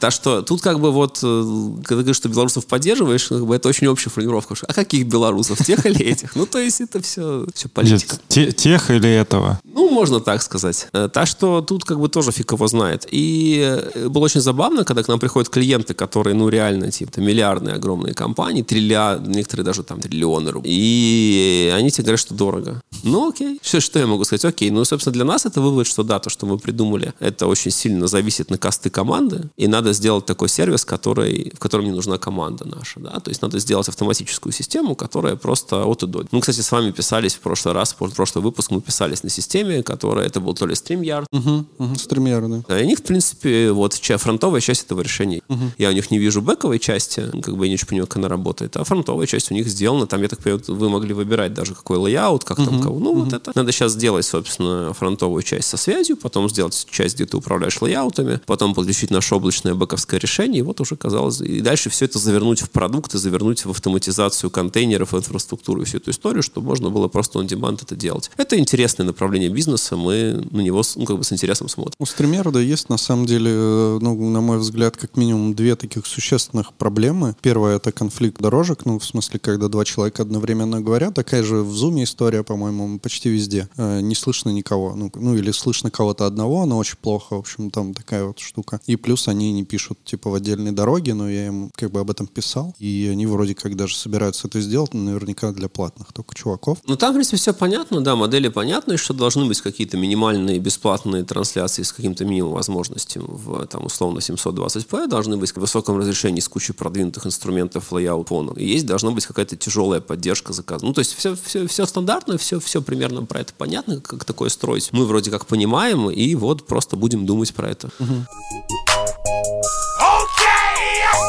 Так что тут как бы вот, э, когда ты говоришь, что белорусов поддерживаешь, это очень общая формулировка. А каких белорусов? Тех или этих? Ну, то есть это все, все политика. Тех или этого? Ну, можно так сказать. Э, так что тут как бы тоже фиг его знает. И было очень забавно, когда к нам приходят клиенты, которые, ну, реально, типа, миллиардные огромные компании, триллиард, некоторые даже там триллионы рублей. И они тебе говорят, что дорого. Ну, окей. Что, что я могу сказать? Окей. Ну, собственно, для нас это вывод, что да, то, что мы придумали, это очень сильно зависит на косты команды, и надо сделать такой сервис, который, в котором не нужна команда наша, да, то есть надо сделать автоматическую систему, которая просто от и до. Мы, кстати, с вами писались в прошлый раз, в прошлый выпуск мы писались на системе, которая, это был то ли StreamYard. Угу, угу, StreamYard, да. И у них, в принципе, вот фронтовая часть этого решения. Угу. Я у них не вижу бэковой части, как бы я не очень понимаю, как она работает, а фронтовая часть у них сделана, там, я так понимаю, вы могли выбирать даже какой layout, как угу. там кого. Ну, угу. вот это. Надо сейчас сделать, собственно, фронтовую часть со связью, потом сделать часть, где ты управляешь layout ами, потом подключить наше облачное бэковское решение, и вот уже казалось, и дальше все это завернуть в продукты, завернуть в автоматизацию контейнеров, инфраструктуру и всю эту историю, чтобы можно было просто on demand это делать. Это интересное направление бизнеса, мы на него ну, как бы с интересом смотрим. У стримерда есть, на самом деле, э, ну, на мой взгляд, как минимум две таких существенных проблемы. Первое — это конфликт дорожек, ну, в смысле, когда два человека одновременно говорят. Такая же в Zoom история, по-моему, почти везде. Э, не слышно никого. Ну, ну, или слышно кого-то одного, но очень плохо. В общем, там такая вот штука. И плюс они не пишут, типа, в отдельной дороге, но я им как бы об этом писал. И они вроде как даже собираются это сделать, но наверняка для платных только чуваков. Ну, там, в принципе, все понятно, да, модели понятны, что должны быть какие-то минимальные бесплатные трансляции с каким-то минимум возможностей в, там, условно, 720p, должны быть в высоком разрешении с кучей продвинутых инструментов layout фона. И есть должна быть какая-то тяжелая поддержка заказа. Ну, то есть все, все, все стандартно, все, все примерно про это понятно, как такое строить. Мы вроде как понимаем, и вот просто будем думать про это. Okay!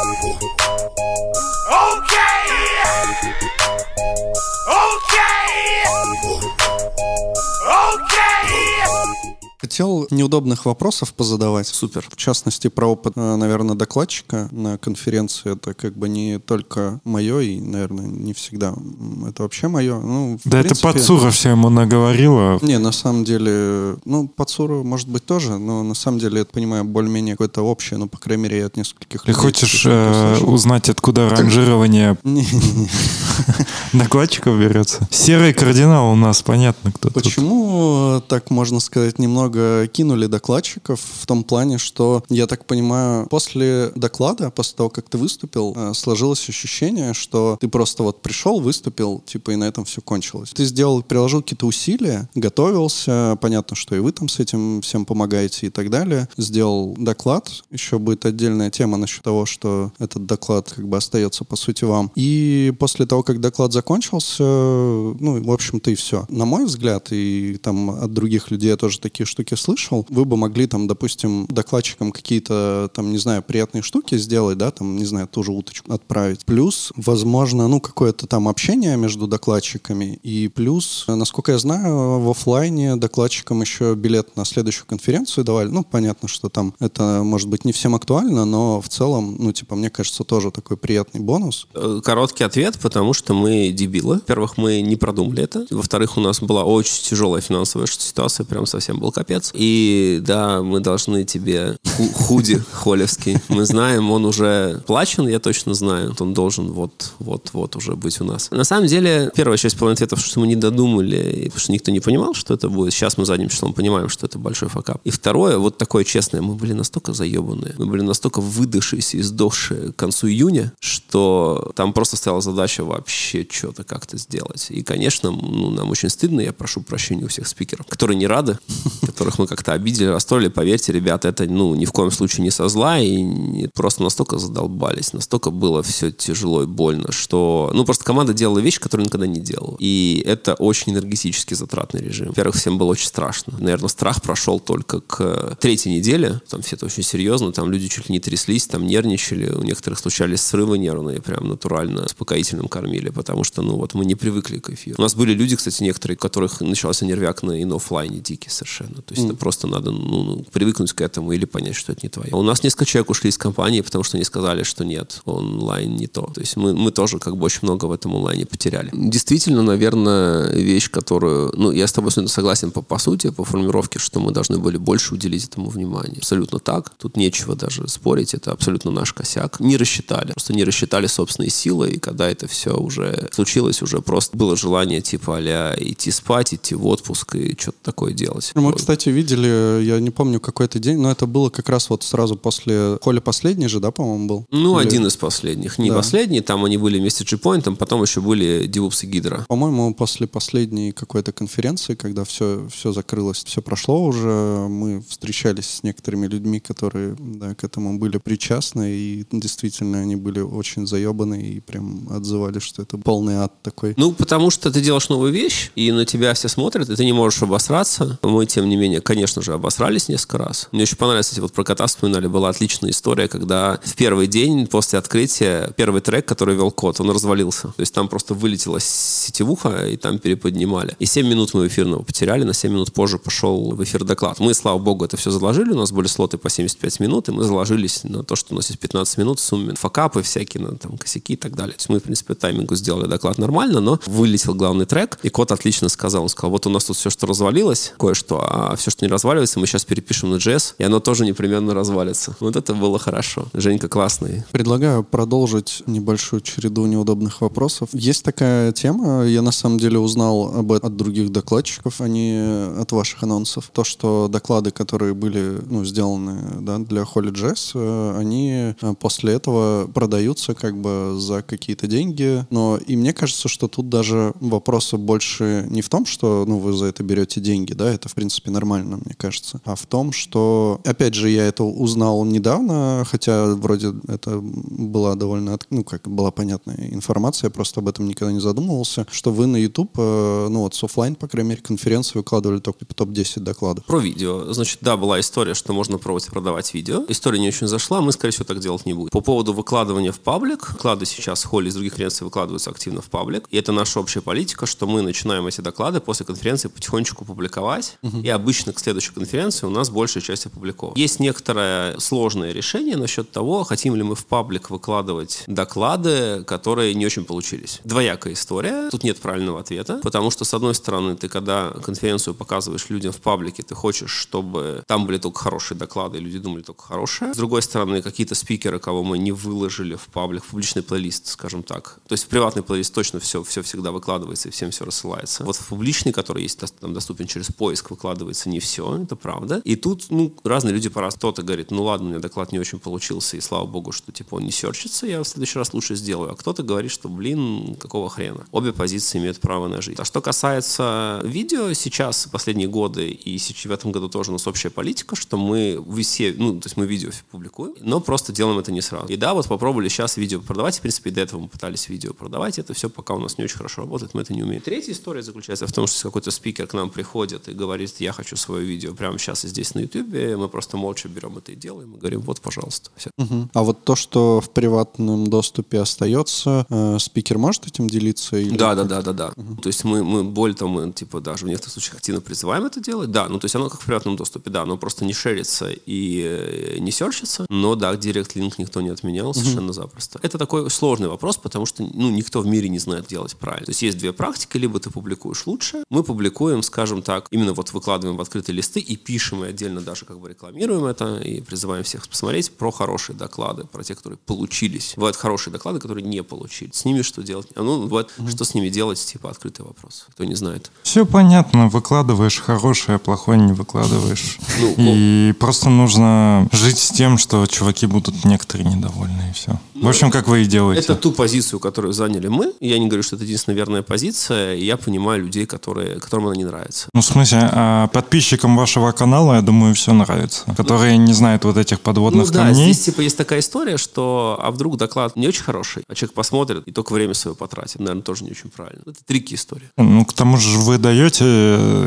Okay! Хотел неудобных вопросов позадавать. Супер. В частности, про опыт, э, наверное, докладчика на конференции. Это как бы не только мое и, наверное, не всегда. Это вообще мое. Ну, да принципе... это Пацура все ему наговорила. Не, на самом деле, ну, Пацура, может быть, тоже, но на самом деле, я понимаю, более-менее какое-то общее, ну, по крайней мере, от нескольких Ты людей. Ты хочешь э, узнать, откуда ранжирование [laughs] [laughs] докладчиков берется? Серый кардинал у нас, понятно, кто Почему, так можно сказать, немного кинули докладчиков в том плане, что, я так понимаю, после доклада, после того, как ты выступил, э, сложилось ощущение, что ты просто вот пришел, выступил, типа, и на этом все кончилось. Ты сделал, приложил какие-то усилия, готовился, понятно, что и вы там с этим всем помогаете и так далее, сделал доклад, еще будет отдельная тема насчет того, что этот доклад как бы остается, по сути, вам. И после того, как доклад закончился, ну, в общем-то, и все. На мой взгляд, и там от других людей я тоже такие штуки слышал, вы бы могли там, допустим, докладчикам какие-то там, не знаю, приятные штуки сделать, да, там, не знаю, ту же уточку отправить. Плюс, возможно, ну, какое-то там общение между докладчиками. И плюс, насколько я знаю, в офлайне докладчикам еще билет на следующую конференцию давали. Ну, понятно, что там это, может быть, не всем актуально, но в целом, ну, типа, мне кажется, тоже такой приятный бонус. Э, короткий ответ, потому что мы дебилы. Во-первых, мы не продумали это. Во-вторых, у нас была очень тяжелая финансовая ситуация, прям совсем был капец. И да, мы должны тебе худи холевский. Мы знаем, он уже плачен, я точно знаю. Он должен вот-вот-вот уже быть у нас. На самом деле, первая часть половины ответов, что мы не додумали, потому что никто не понимал, что это будет. Сейчас мы задним числом понимаем, что это большой факап. И второе, вот такое честное, мы были настолько заебанные, мы были настолько выдохшиеся и сдохшие к концу июня, что там просто стояла задача вообще что-то как-то сделать. И, конечно, ну, нам очень стыдно, я прошу прощения у всех спикеров, которые не рады, [laughs] которых мы как-то обидели, расстроили. Поверьте, ребята, это ну, ни в коем случае не со зла, и просто настолько задолбались, настолько было все тяжело и больно, что... Ну, просто команда делала вещи, которые никогда не делала. И это очень энергетически затратный режим. Во-первых, всем было очень страшно. Наверное, страх прошел только к третьей неделе. Там все это очень серьезно, там люди чуть ли не тряслись, там нервничали, у некоторых случались срывы нервные, прям натурально успокоительным кормили, потому что, ну, вот мы не привыкли к эфиру. У нас были люди, кстати, некоторые, у которых начался нервяк на, и на офлайне дикий совершенно. То есть mm. это просто надо ну, ну, привыкнуть к этому или понять, что это не твое. У нас несколько человек ушли из компании, потому что они сказали, что нет, онлайн не то. То есть мы, мы тоже как бы очень много в этом онлайне потеряли. Действительно, наверное, вещь, которую... Ну, я с тобой согласен по, по сути, по формулировке, что мы должны были больше уделить этому внимания. Абсолютно так. Тут нечего даже спорить. Это абсолютно наш косяк. Не рассчитали. Просто не рассчитали собственные силы. И когда это все уже случилось, уже просто было желание типа а идти спать, идти в отпуск и что-то такое делать. Мы, вот. кстати, видели, я не помню какой-то день, но это было как раз вот сразу после... Коля последний же, да, по-моему, был? Ну, Или... один из последних. Не да. последний, там они были вместе с G-Point, потом еще были Дивупс и Гидра. По-моему, после последней какой-то конференции, когда все, все закрылось, все прошло уже, мы встречались с некоторыми людьми, которые да, к этому были причастны, и действительно они были очень заебаны и прям отзывали, что это полный ад такой. Ну, потому что ты делаешь новую вещь, и на тебя все смотрят, и ты не можешь обосраться. Мы, тем не менее, конечно же, обосрались несколько раз. Мне очень понравилось, кстати, вот про кота вспоминали, была отличная история, когда в первый день после открытия первый трек, который вел кот, он развалился. То есть там просто вылетела сетевуха, и там переподнимали. И 7 минут мы эфирного потеряли, на 7 минут позже пошел в эфир доклад. Мы, слава богу, это все заложили, у нас были слоты по 75 минут, и мы заложились на то, что у нас есть 15 минут в сумме. Факапы всякие, ну, там, косяки и так далее. То есть мы, в принципе, таймингу сделали доклад нормально, но вылетел главный трек, и кот отлично сказал, он сказал, вот у нас тут все, что развалилось, кое-что, а все, что не разваливается, мы сейчас перепишем на JS, и оно тоже непременно развалится. Вот это было хорошо. Женька классный. Предлагаю продолжить небольшую череду неудобных вопросов. Есть такая тема, я на самом деле узнал об этом от других докладчиков, а не от ваших анонсов. То, что доклады, которые были ну, сделаны да, для Holy Jazz, э, они э, после этого продаются как бы за какие-то деньги. Но и мне кажется, что тут даже вопрос больше не в том, что ну, вы за это берете деньги, да, это в принципе нормально, мне кажется, а в том, что, опять же, я это узнал недавно, хотя вроде это была довольно, ну, как была понятная информация, я просто об этом никогда не задумывался, что вы на YouTube, э, ну, вот с офлайн, по крайней мере, конференции выкладывали только топ-10 докладов. Про видео. Значит, да, была история, что можно пробовать продавать видео. История не очень зашла, мы, скорее всего, так делать не будем. По поводу выкладывания в паблик, вклады сейчас Холли из других конференций выкладываются активно в паблик, и это наша общая политика, что мы начинаем эти доклады после конференции потихонечку публиковать, угу. и обычно к следующей конференции у нас большая часть опубликована. Есть некоторое сложное решение насчет того, хотим ли мы в паблик выкладывать доклады, которые не очень получились. Двоякая история, тут нет правильного ответа, потому что, с одной стороны, ты когда конференцию показываешь людям в паблике, ты хочешь, чтобы там были только хорошие доклады, и люди думали только хорошее. С другой стороны, какие-то спикеры, кого мы не выложили в паблик, в публичный плейлист, скажем так. То есть в приватный плейлист точно все, все всегда выкладывается и всем все рассылается. Вот в публичный, который есть там доступен через поиск, выкладывается не все, это правда. И тут, ну, разные люди по раз. Кто-то говорит, ну ладно, у меня доклад не очень получился, и слава богу, что, типа, он не серчится, я в следующий раз лучше сделаю. А кто-то говорит, что, блин, какого хрена. Обе позиции имеют право на жизнь. А что касается видео, сейчас, последние годы, и в этом году тоже у нас общая политика, что мы все, ну, то есть мы видео публикуем, но просто делаем это не сразу. И да, вот попробовали сейчас видео продавать, в принципе, до этого мы пытались видео продавать, это все пока у нас не очень хорошо работает, мы это не умеем. Третья история заключается в том, что какой-то спикер к нам приходит и говорит, я хочу свое видео прямо сейчас и здесь на YouTube, мы просто молча берем это и делаем, и говорим, вот, пожалуйста. Все. Угу. А вот то, что в приватном доступе остается, э, спикер может этим делиться? Или да, да, да, да, да. Угу. То есть мы, мы, более того, мы, типа, даже в некоторых случаях активно призываем это делать, да, ну, то есть оно как в приватном доступе, да, оно просто не шерится и э, не серчится, но, да, директ линк никто не отменял совершенно угу. запросто. Это такой сложный вопрос, потому что, ну, никто в мире не знает делать правильно. То есть есть две практики, либо ты публикуешь лучше, мы публикуем, скажем так, именно вот выкладываем в открытые листы и пишем, и отдельно даже как бы рекламируем это, и призываем всех посмотреть про хорошие доклады, про те, которые получились. Бывают хорошие доклады, которые не получились. С ними что делать? А, ну, вот, угу. что с ними делать, типа, открытый вопрос. Кто не знает. Все понятно. Выкладываешь хорошее, а плохое не выкладываешь. Ну, и просто нужно жить с тем, что чуваки будут некоторые недовольны, и все. В ну, общем, как вы и делаете. Это ту позицию, которую заняли мы. Я не говорю, что это единственная верная позиция. И я понимаю людей, которые, которым она не нравится. Ну, в смысле, а подписчикам вашего канала, я думаю, все нравится. Которые не знают вот этих подводных ну, да, камней. здесь типа есть такая история, что а вдруг доклад не очень хороший, а человек посмотрит и только время свое потратит. Наверное, тоже не очень правильно. Это трики история. Ну, к тому же вы даете,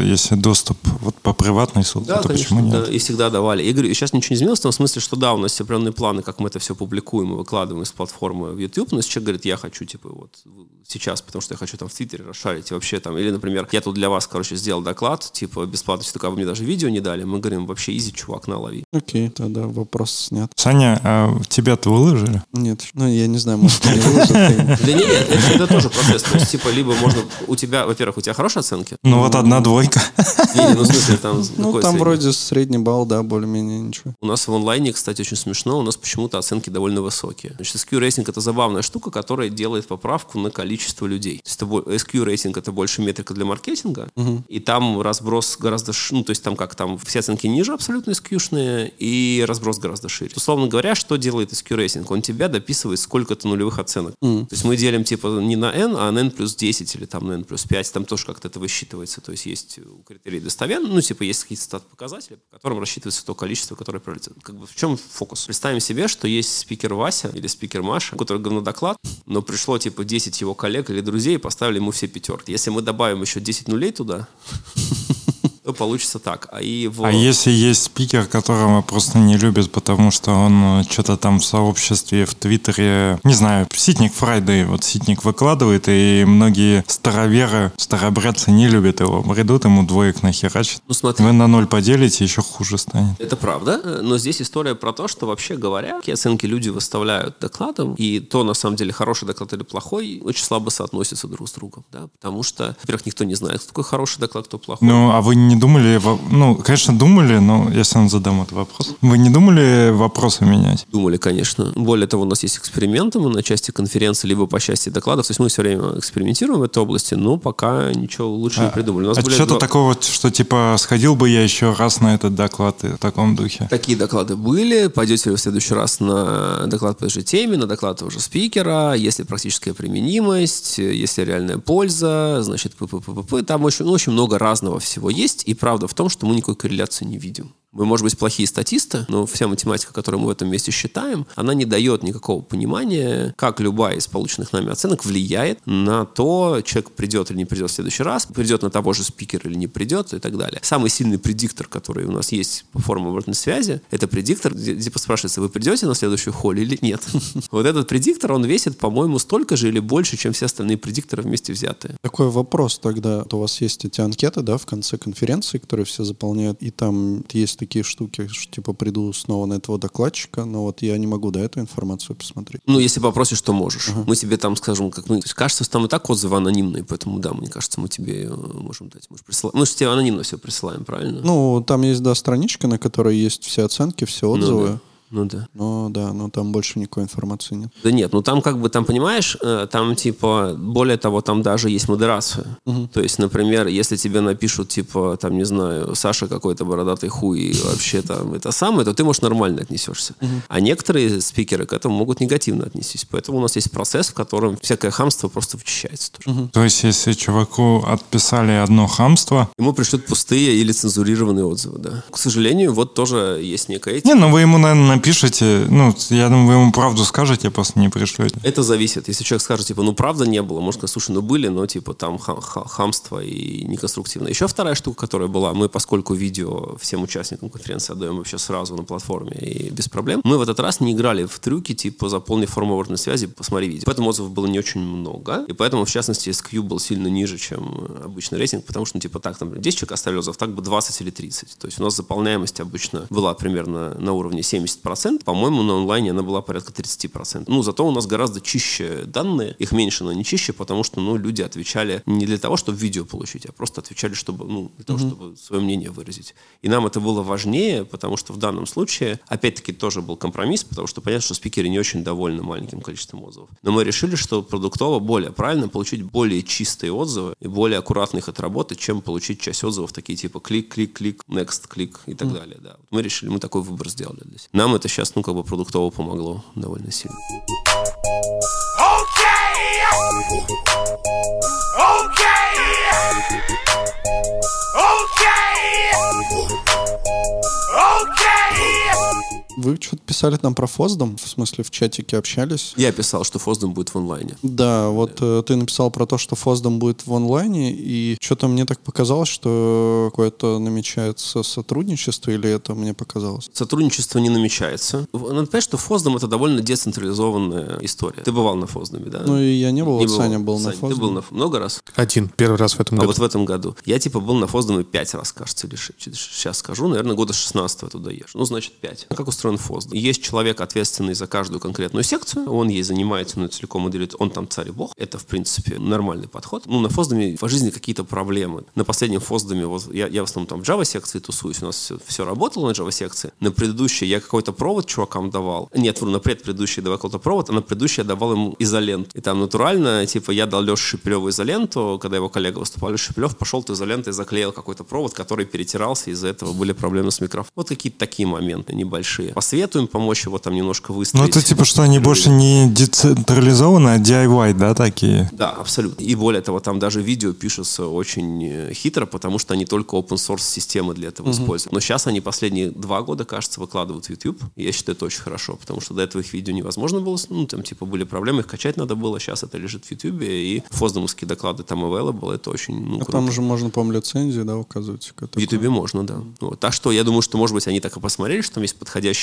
если доступ вот по приватной ссылке, да, то конечно, почему нет? Да, и всегда давали. И говорю, сейчас ничего не изменилось в том смысле, что да, у нас есть определенные планы, как мы это все публикуем и выкладываем из платформы в YouTube, но если человек говорит, я хочу, типа, вот сейчас, потому что я хочу там в Твиттере расшарить и вообще там, или, например, я тут для вас, короче, сделал доклад, типа, бесплатно, что такое, вы мне даже видео не дали, мы говорим, вообще изи, чувак, на Окей, тогда вопрос снят. Саня, а тебя-то выложили? Нет, ну, я не знаю, может, не выложат. Да нет, это тоже процесс, то есть, типа, либо можно, у тебя, во-первых, у тебя хорошие оценки? Ну, вот одна двойка. Не, ну, в смысле, там Ну, там вроде средний балл, да, более-менее ничего. У нас в онлайне, кстати, очень смешно, у нас почему-то оценки довольно высокие. Значит, SQ рейтинг это забавная штука, которая делает поправку на количество людей. То есть SQ рейтинг это больше метрика для маркетинга, угу. и там разброс гораздо, ну, то есть там как, там все оценки ниже абсолютно SQ-шные, и разброс гораздо шире. Условно говоря, что делает SQ рейтинг? Он тебя дописывает сколько-то нулевых оценок. Mm. То есть мы делим типа не на n, а на n плюс 10 или там на n плюс 5, там тоже как-то это высчитывается. То есть есть критерии достоверно, ну, типа есть какие-то стат-показатели, по которым рассчитывается то количество, которое пролетит. Как бы в чем фокус? Представим себе, что есть спикер Вася или спикер Маша, у которого говно доклад, но пришло типа 10 его коллег или друзей и поставили ему все пятерки. Если мы добавим еще 10 нулей туда, [laughs] то получится так. А, и в... а если есть спикер, которого просто не любят, потому что он э, что-то там в сообществе, в Твиттере, не знаю, Ситник Friday, вот Ситник выкладывает, и многие староверы, старобрядцы не любят его. Придут, ему двоек нахерачат. Ну, смотри. Вы на ноль поделите, еще хуже станет. Это правда, но здесь история про то, что вообще говоря, какие оценки люди выставляют докладом, и то, на самом деле, хороший доклад или плохой, очень слабо соотносятся друг с другом. Да? Потому что, во-первых, никто не знает, кто такой хороший доклад, кто плохой. Ну, а вы не думали, ну, конечно, думали, но я сам задам этот вопрос. Вы не думали вопросы менять? Думали, конечно. Более того, у нас есть эксперименты, мы на части конференции, либо по части докладов, то есть мы все время экспериментируем в этой области, но пока ничего лучше а, не придумали. У нас а что-то два... такого, что типа сходил бы я еще раз на этот доклад в таком духе? Такие доклады были. Пойдете ли в следующий раз на доклад по этой же теме, на доклад того же спикера, если практическая применимость, если реальная польза, значит, -п -п -п. там очень, ну, очень много разного всего есть, и правда в том, что мы никакой корреляции не видим. Мы, может быть, плохие статисты, но вся математика, которую мы в этом месте считаем, она не дает никакого понимания, как любая из полученных нами оценок влияет на то, человек придет или не придет в следующий раз, придет на того же спикера или не придет и так далее. Самый сильный предиктор, который у нас есть по форме обратной связи, это предиктор, где, где спрашивается, вы придете на следующую холл или нет. [laughs] Вот этот предиктор, он весит, по-моему, столько же или больше, чем все остальные предикторы вместе взятые. Такой вопрос тогда. У вас есть эти анкеты, да, в конце конференции, которые все заполняют, и там есть такие штуки, что типа приду снова на этого докладчика, но вот я не могу, да, эту информацию посмотреть. Ну, если попросишь, что можешь. Ага. Мы тебе там скажем, как мы... То есть, кажется, там и так отзывы анонимные, поэтому, да, мне кажется, мы тебе э, можем дать. Мы же, присылаем... мы же тебе анонимно все присылаем, правильно? Ну, там есть, да, страничка, на которой есть все оценки, все ну отзывы. Ну, да. Ну да. Но да, но там больше никакой информации нет. Да нет, ну там как бы, там понимаешь, э, там типа, более того, там даже есть модерация. То есть, например, если тебе напишут, типа, там, не знаю, Саша какой-то бородатый хуй и вообще там это самое, то ты, может, нормально отнесешься. А некоторые спикеры к этому могут негативно отнестись. Поэтому у нас есть процесс, в котором всякое хамство просто вычищается тоже. То есть, если чуваку отписали одно хамство, Ему пришлют пустые или цензурированные отзывы, да. К сожалению, вот тоже есть некая этика. не, ну вы ему, наверное, напишите, ну, я думаю, вы ему правду скажете, просто не пришлете. Это зависит. Если человек скажет, типа, ну, правда не было, может сказать, слушай, ну, были, но, типа, там хам- ха- хамство и неконструктивно. Еще вторая штука, которая была, мы, поскольку видео всем участникам конференции отдаем вообще сразу на платформе и без проблем, мы в этот раз не играли в трюки, типа, заполни форму обратной связи, посмотри видео. Поэтому отзывов было не очень много, и поэтому, в частности, SQ был сильно ниже, чем обычный рейтинг, потому что, ну, типа, так, там, 10 человек оставили отзыв, так бы 20 или 30. То есть у нас заполняемость обычно была примерно на уровне 70%, по-моему, на онлайне она была порядка 30%. Ну, зато у нас гораздо чище данные, их меньше, но не чище, потому что, ну, люди отвечали не для того, чтобы видео получить, а просто отвечали, чтобы, ну, для того, чтобы свое мнение выразить. И нам это было важнее, потому что в данном случае, опять-таки, тоже был компромисс, потому что понятно, что спикеры не очень довольны маленьким количеством отзывов. Но мы решили, что продуктово более правильно получить более чистые отзывы и более аккуратно их отработать, чем получить часть отзывов такие типа клик, клик, клик, next, клик и так далее. Да. Мы решили, мы такой выбор сделали себя. Нам это сейчас, ну, как бы продуктово помогло довольно сильно. Вы что-то писали там про Фоздом? В смысле, в чатике общались? Я писал, что Фоздом будет в онлайне. Да, вот э, ты написал про то, что Фоздом будет в онлайне, и что-то мне так показалось, что какое-то намечается сотрудничество, или это мне показалось? Сотрудничество не намечается. Надо понять, что Фоздом это довольно децентрализованная история. Ты бывал на Фоздоме, да? Ну и я не был, Не вот Саня был на Сань, Ты был Фоздоме. на много раз? Один, первый раз в этом А году. вот в этом году. Я типа был на Фоздоме пять раз, кажется, или сейчас скажу. Наверное, года 16 я туда езжу. Ну, значит, пять. Как устроен Фоздом? Есть человек, ответственный за каждую конкретную секцию. Он ей занимается, ну, целиком моделирует. Он там царь и бог. Это, в принципе, нормальный подход. Ну, на Фоздоме по жизни какие-то проблемы. На последнем Фоздоме, вот я, я в основном там в Java секции тусуюсь. У нас все, все работало на Java секции. На предыдущей я какой-то провод чувакам давал. Нет, вру, на предпредыдущий давал какой-то провод, а на предыдущий я давал им изолент. И там натурально, типа, я дал Леше Шепелеву изоленту, когда его коллега выступал, Леша Шепелев пошел ты изолентой заклеил какой-то провод, который перетирался, из-за этого были проблемы с микрофоном. Вот какие-то такие моменты небольшие. Посоветуем помочь его там немножко Ну, выстроить. это типа, что они больше не децентрализованные, а DIY, да, такие? Да, абсолютно. И более того, там даже видео пишутся очень э, хитро, потому что они только open source системы для этого используют. Но сейчас они последние два года, кажется, выкладывают в YouTube. И я считаю, это очень хорошо, потому что до этого их видео невозможно было, ну, там, типа, были проблемы, их качать надо было, сейчас это лежит в YouTube, и фоздомовские доклады там available, это очень, ну, А круто. там же можно, по-моему, лицензии, да, указывать? В Ютубе можно, да. Вот. Так что я думаю, что, может быть, они так и посмотрели, что там есть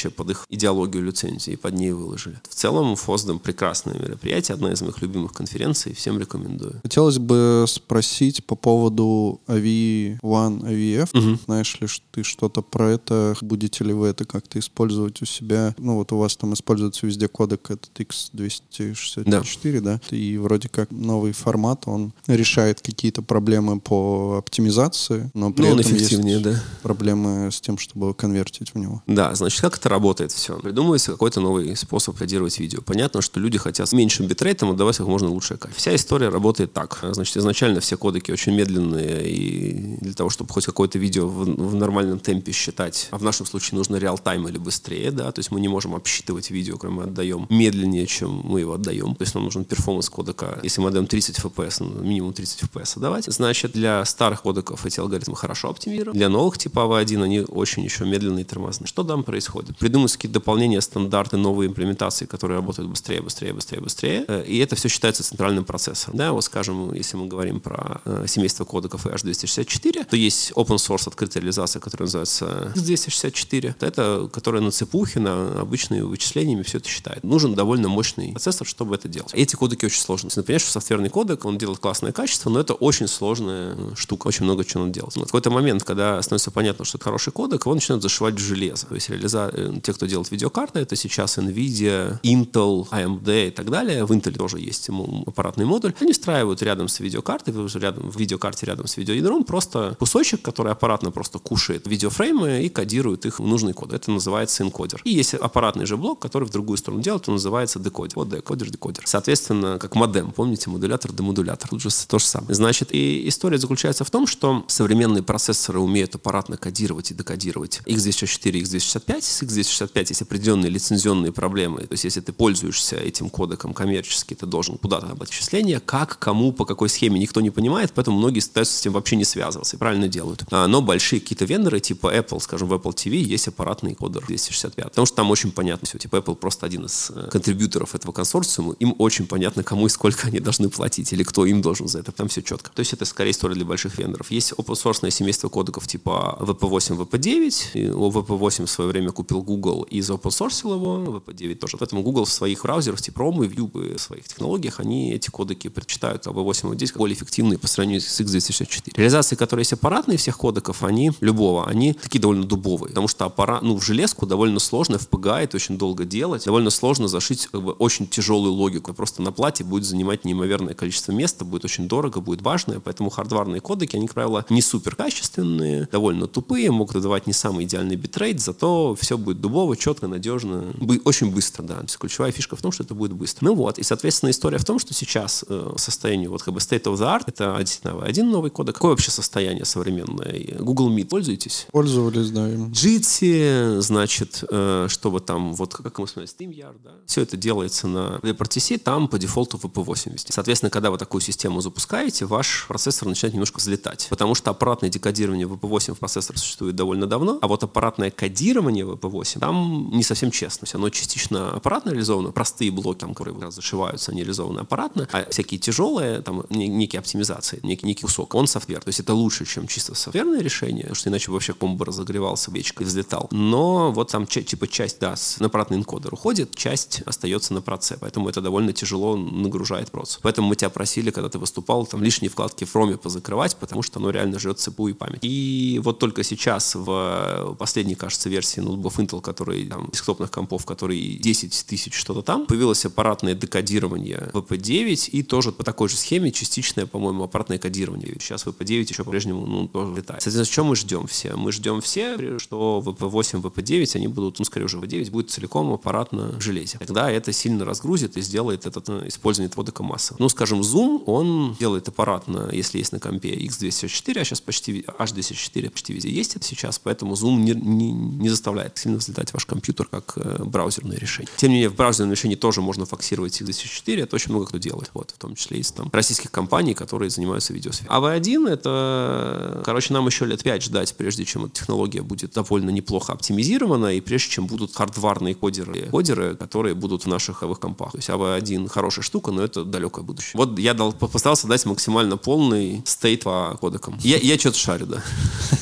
подходящая под их идеологию лицензии, и под ней выложили. В целом, Фоздом прекрасное мероприятие, одна из моих любимых конференций, всем рекомендую. Хотелось бы спросить по поводу AV1, AVF. Знаешь ли ты что-то про это? Будете ли вы это как-то использовать у себя? Ну, вот у вас там используется везде кодек этот X264, да? И вроде как новый формат, он решает какие-то проблемы по оптимизации, но при Ну, этом эффективнее, есть да. проблемы с тем, чтобы конвертить в него. Да, значит, как это работает все? Придумывается какой-то новый способ кодировать видео. Понятно, что люди хотят с меньшим битрейтом отдавать как можно лучшее качество. Вся история работает так. Значит, изначально все кодеки очень медленные, и для того, чтобы хоть какое-то видео в, в нормальном темпе считать, а в нашем случае нужно реал-тайм или быстрее, да, то есть мы не можем обсчитывать видео, когда мы отдаем медленнее, чем мы его отдаем. То есть нам нужен перформанс кодека. Если мы отдаем 30 FPS, ну, минимум 30 FPS отдавать. Значит, для старых кодеков эти алгоритмы хорошо оптимированы. Для новых типа AV1 они очень еще медленные и тормозные. Что там происходит? Придумываются какие-то дополнения, стандарты, новые имплементации, которые работают быстрее, быстрее, быстрее, быстрее. Э, И это все считается центральным процессором. Да, вот скажем, если мы говорим про э, семейство кодеков EH264, то есть open source открытая реализация, которая называется X264. Это которая на цепухе, на обычными вычислениями все это считает. Нужен довольно мощный процессор, чтобы это делать. Эти кодеки очень сложные. Ты понимаешь, что софтверный кодек, он делает классное качество, но это очень сложная э, штука, очень много чего надо делать. В какой-то момент, когда становится понятно, что это хороший кодек, его начинают зашивать в железо. То есть реализа... те, кто делает видеокарты. Это сейчас NVIDIA, Intel, AMD и так далее. В Intel тоже есть аппаратный модуль. Они встраивают рядом с видеокартой, рядом, в видеокарте рядом с видеоядром просто кусочек, который аппаратно просто кушает видеофреймы и кодирует их в нужный код. Это называется энкодер. И есть аппаратный же блок, который в другую сторону делает, он называется декодер. Вот декодер, декодер. Соответственно, как модем, помните, модулятор, демодулятор. Тут же то же самое. Значит, и история заключается в том, что современные процессоры умеют аппаратно кодировать и декодировать x264 и x265. С x265 есть определенные лицензионные проблемы. То есть, если ты пользуешься этим кодеком коммерчески, ты должен куда-то об отчисления, как, кому, по какой схеме, никто не понимает, поэтому многие стараются с этим вообще не связываться и правильно делают. А, но большие какие-то вендоры, типа Apple, скажем, в Apple TV есть аппаратный кодер 265, потому что там очень понятно все. Типа Apple просто один из э, контрибьюторов этого консорциума, им очень понятно, кому и сколько они должны платить, или кто им должен за это. Там все четко. То есть это скорее история для больших вендоров. Есть open source семейство кодеков типа VP8, VP9. У VP8 в свое время купил Google и open source его, VP9 тоже. Поэтому Google в своих браузерах, типа Chrome и Vue, в своих технологиях, они эти кодеки предпочитают, а V8 и V10 более эффективные по сравнению с x264. Реализации, которые есть аппаратные всех кодеков, они любого, они такие довольно дубовые, потому что аппарат, ну, в железку довольно сложно, в PGA это очень долго делать, довольно сложно зашить как бы, очень тяжелую логику. Просто на плате будет занимать неимоверное количество места, будет очень дорого, будет важное, поэтому хардварные кодеки, они, как правило, не супер качественные, довольно тупые, могут выдавать не самый идеальный битрейт, зато все будет дубово, четко, надежно, очень быстро, да. То есть ключевая фишка в том, что это будет быстро. Ну вот, и, соответственно, история в том, что сейчас э, состояние вот как бы state of the art, это действительно один новый кодек. Какое вообще состояние современное? Google Meet пользуетесь? Пользовались, да. Им. Jitsi, значит, э, чтобы там, вот как мы смотрим, SteamYard, да? Все это делается на WebRTC, там по дефолту VP8 вести. Соответственно, когда вы такую систему запускаете, ваш процессор начинает немножко взлетать, потому что аппаратное декодирование VP8 в процессоре существует довольно давно, а вот аппаратное кодирование VP8 там не совсем честно. То есть оно частично аппаратно реализовано, простые блоки, там, которые зашиваются, они реализованы аппаратно, а всякие тяжелые, там, некие оптимизации, некий, некий кусок, он софтвер. То есть это лучше, чем чисто софтверное решение, потому что иначе вообще комбо разогревался, печка взлетал. Но вот там типа часть, да, на аппаратный энкодер уходит, часть остается на проце, поэтому это довольно тяжело нагружает процесс. Поэтому мы тебя просили, когда ты выступал, там лишние вкладки в роме позакрывать, потому что оно реально жрет ЦПУ и память. И вот только сейчас в последней, кажется, версии ноутбуков Intel, который там, десктопных компов, который 10 тысяч что-то там, появилось аппаратное декодирование VP9 и тоже по такой же схеме частичное, по-моему, аппаратное кодирование. Сейчас VP9 еще по-прежнему ну, тоже летает. Соответственно, что мы ждем все? Мы ждем все, что VP8, VP9, они будут, ну, скорее уже V9, будет целиком аппаратно в железе. Тогда это сильно разгрузит и сделает это ну, использование кодека массово. Ну, скажем, Zoom, он делает аппаратно, если есть на компе X264, а сейчас почти H264 почти везде есть это сейчас, поэтому Zoom не, не, не заставляет сильно взлетать ваш компьютер как э, браузерное решение. Тем не менее, в браузерном решении тоже можно фоксировать X264, это очень много кто делает. Вот, в том числе из там российских компаний, которые занимаются видеосферой. А V1 это, короче, нам еще лет 5 ждать, прежде чем эта технология будет довольно неплохо оптимизирована, и прежде чем будут хардварные кодеры, кодеры, которые будут в наших АВ компах. То есть AV1 хорошая штука, но это далекое будущее. Вот я дал, постарался дать максимально полный стейт по кодекам. Я, я что-то шарю, да.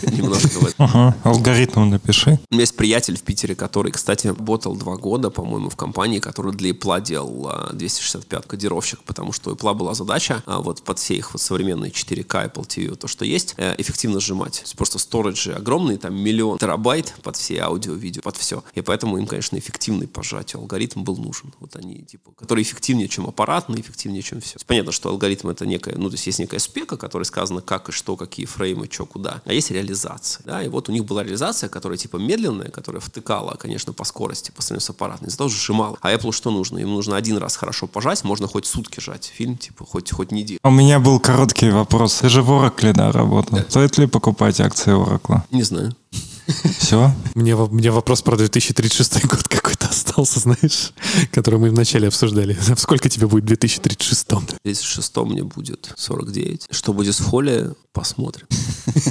[laughs] Немножко в этом. Ага, алгоритм напиши. У меня есть приятель в Питере, который, кстати, работал два года, по-моему, в компании, которая для Apple делал 265 кодировщик, потому что у Apple была задача а вот под все их вот современные 4К Apple TV, то, что есть, э, эффективно сжимать. То есть просто сториджи огромные, там миллион терабайт под все аудио, видео, под все. И поэтому им, конечно, эффективный по алгоритм был нужен. Вот они, типа, который эффективнее, чем аппаратный, эффективнее, чем все. Понятно, что алгоритм это некая, ну, то есть есть некая спека, которая сказано, как и что, какие фреймы, что, куда. А есть реализация. Да, и вот у них была реализация, которая типа медленная, которая втыкала, конечно, по скорости по сравнению с аппаратной, зато сжимала. А Apple что нужно? Им нужно один раз хорошо пожать, можно хоть сутки жать фильм, типа, хоть, хоть неделю. У меня был короткий вопрос. Ты же в Oracle, да, работал. Да. Стоит ли покупать акции Oracle? Не знаю. Все? Мне, мне вопрос про 2036 год какой-то остался, знаешь, который мы вначале обсуждали. [laughs] Сколько тебе будет в 2036? В 2036 мне будет 49. Что будет с Холли, посмотрим.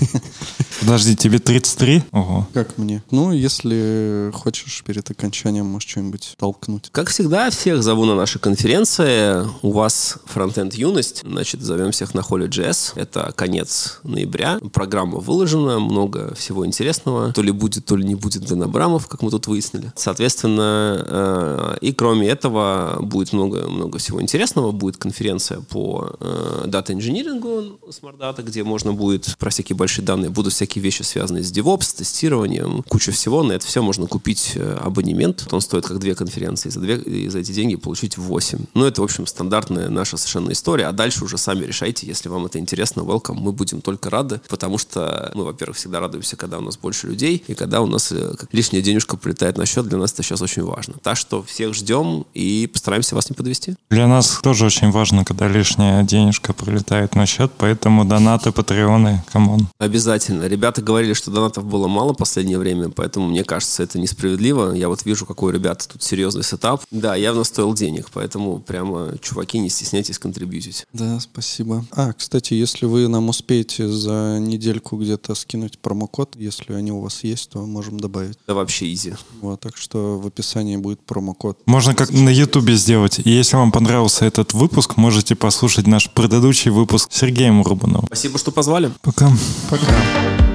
[laughs] Подожди, тебе 33? Ого. Как мне? Ну, если хочешь перед окончанием, можешь что-нибудь толкнуть. Как всегда, всех зову на нашей конференции. У вас фронтенд юность. Значит, зовем всех на Холли Jazz. Это конец ноября. Программа выложена, много всего интересного То ли будет, то ли не будет Дэн Абрамов, как мы тут выяснили. Соответственно, э, и кроме этого будет много, много всего интересного. Будет конференция по э, дата-инжинирингу Smart Data, где можно будет про всякие большие данные, будут всякие вещи, связанные с DevOps, тестированием, куча всего. На это все можно купить э, абонемент. Он стоит как две конференции. За, две, и за эти деньги получить 8. Ну, это, в общем, стандартная наша совершенно история. А дальше уже сами решайте, если вам это интересно, welcome. Мы будем только рады, потому что мы, во-первых, всегда радуемся, когда у нас больше людей, и когда у нас э, лишняя денежка прилетает на счет, для нас это сейчас очень важно. Так что всех ждем и постараемся вас не подвести. Для нас тоже очень важно, когда лишняя денежка прилетает на счет, поэтому донаты, Patreon ы, come on. Обязательно. Ребята говорили, что донатов было мало в последнее время, поэтому мне кажется, это несправедливо. Я вот вижу, какой у ребят тут серьезный setup. Да, явно стоил денег, поэтому прямо, чуваки, не стесняйтесь контрибьютить. Да, спасибо. А, кстати, если вы нам успеете за недельку где-то скинуть промокод, если они у вас есть, то можем добавить. Да вообще easy. Вот, так что в описании будет промокод. Можно как на Ютубе сделать. И если вам понравился этот выпуск, можете послушать наш предыдущий выпуск с Сергеем Рубановым. Спасибо, что позвали. Пока. Пока.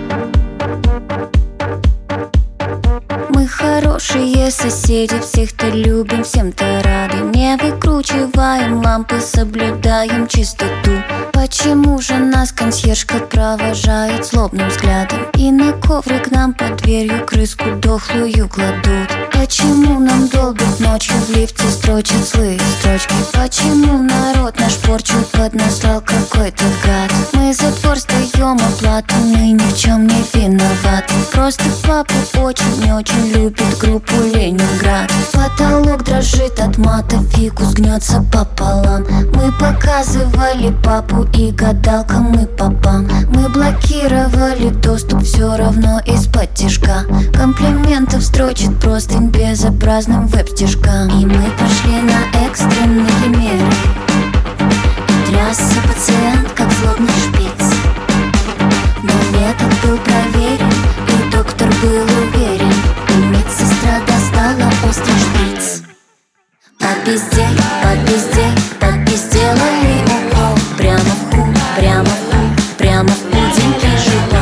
Хорошие соседи, всех-то любим, всем-то рады. Не выкручиваем лампы, соблюдаем чистоту. Почему же нас консьержка провожает злобным взглядом? И на коврик нам под дверью крыску дохлую кладут Почему нам долбят ночью в лифте строчат злые строчки? Почему народ наш порчу поднастал какой-то гад? Мы за двор сдаем оплату, мы ни в чем не виноваты. Просто папа очень-очень любит группу Ленинград Потолок дрожит от мата, фикус гнется пополам. Мы показывали папу и гадалкам мы попам. Мы блокировали доступ все равно из-под тяжка. Комплиментов строчит простынь безобразным веб-стежкам И мы пошли на экстренный меры И трясся пациент, как злобный шпиц Но метод был проверен, и доктор был уверен И медсестра достала острый шприц. По пизде, по пизде, по укол? Прямо в ху, прямо в ху, прямо в пуденьке живот.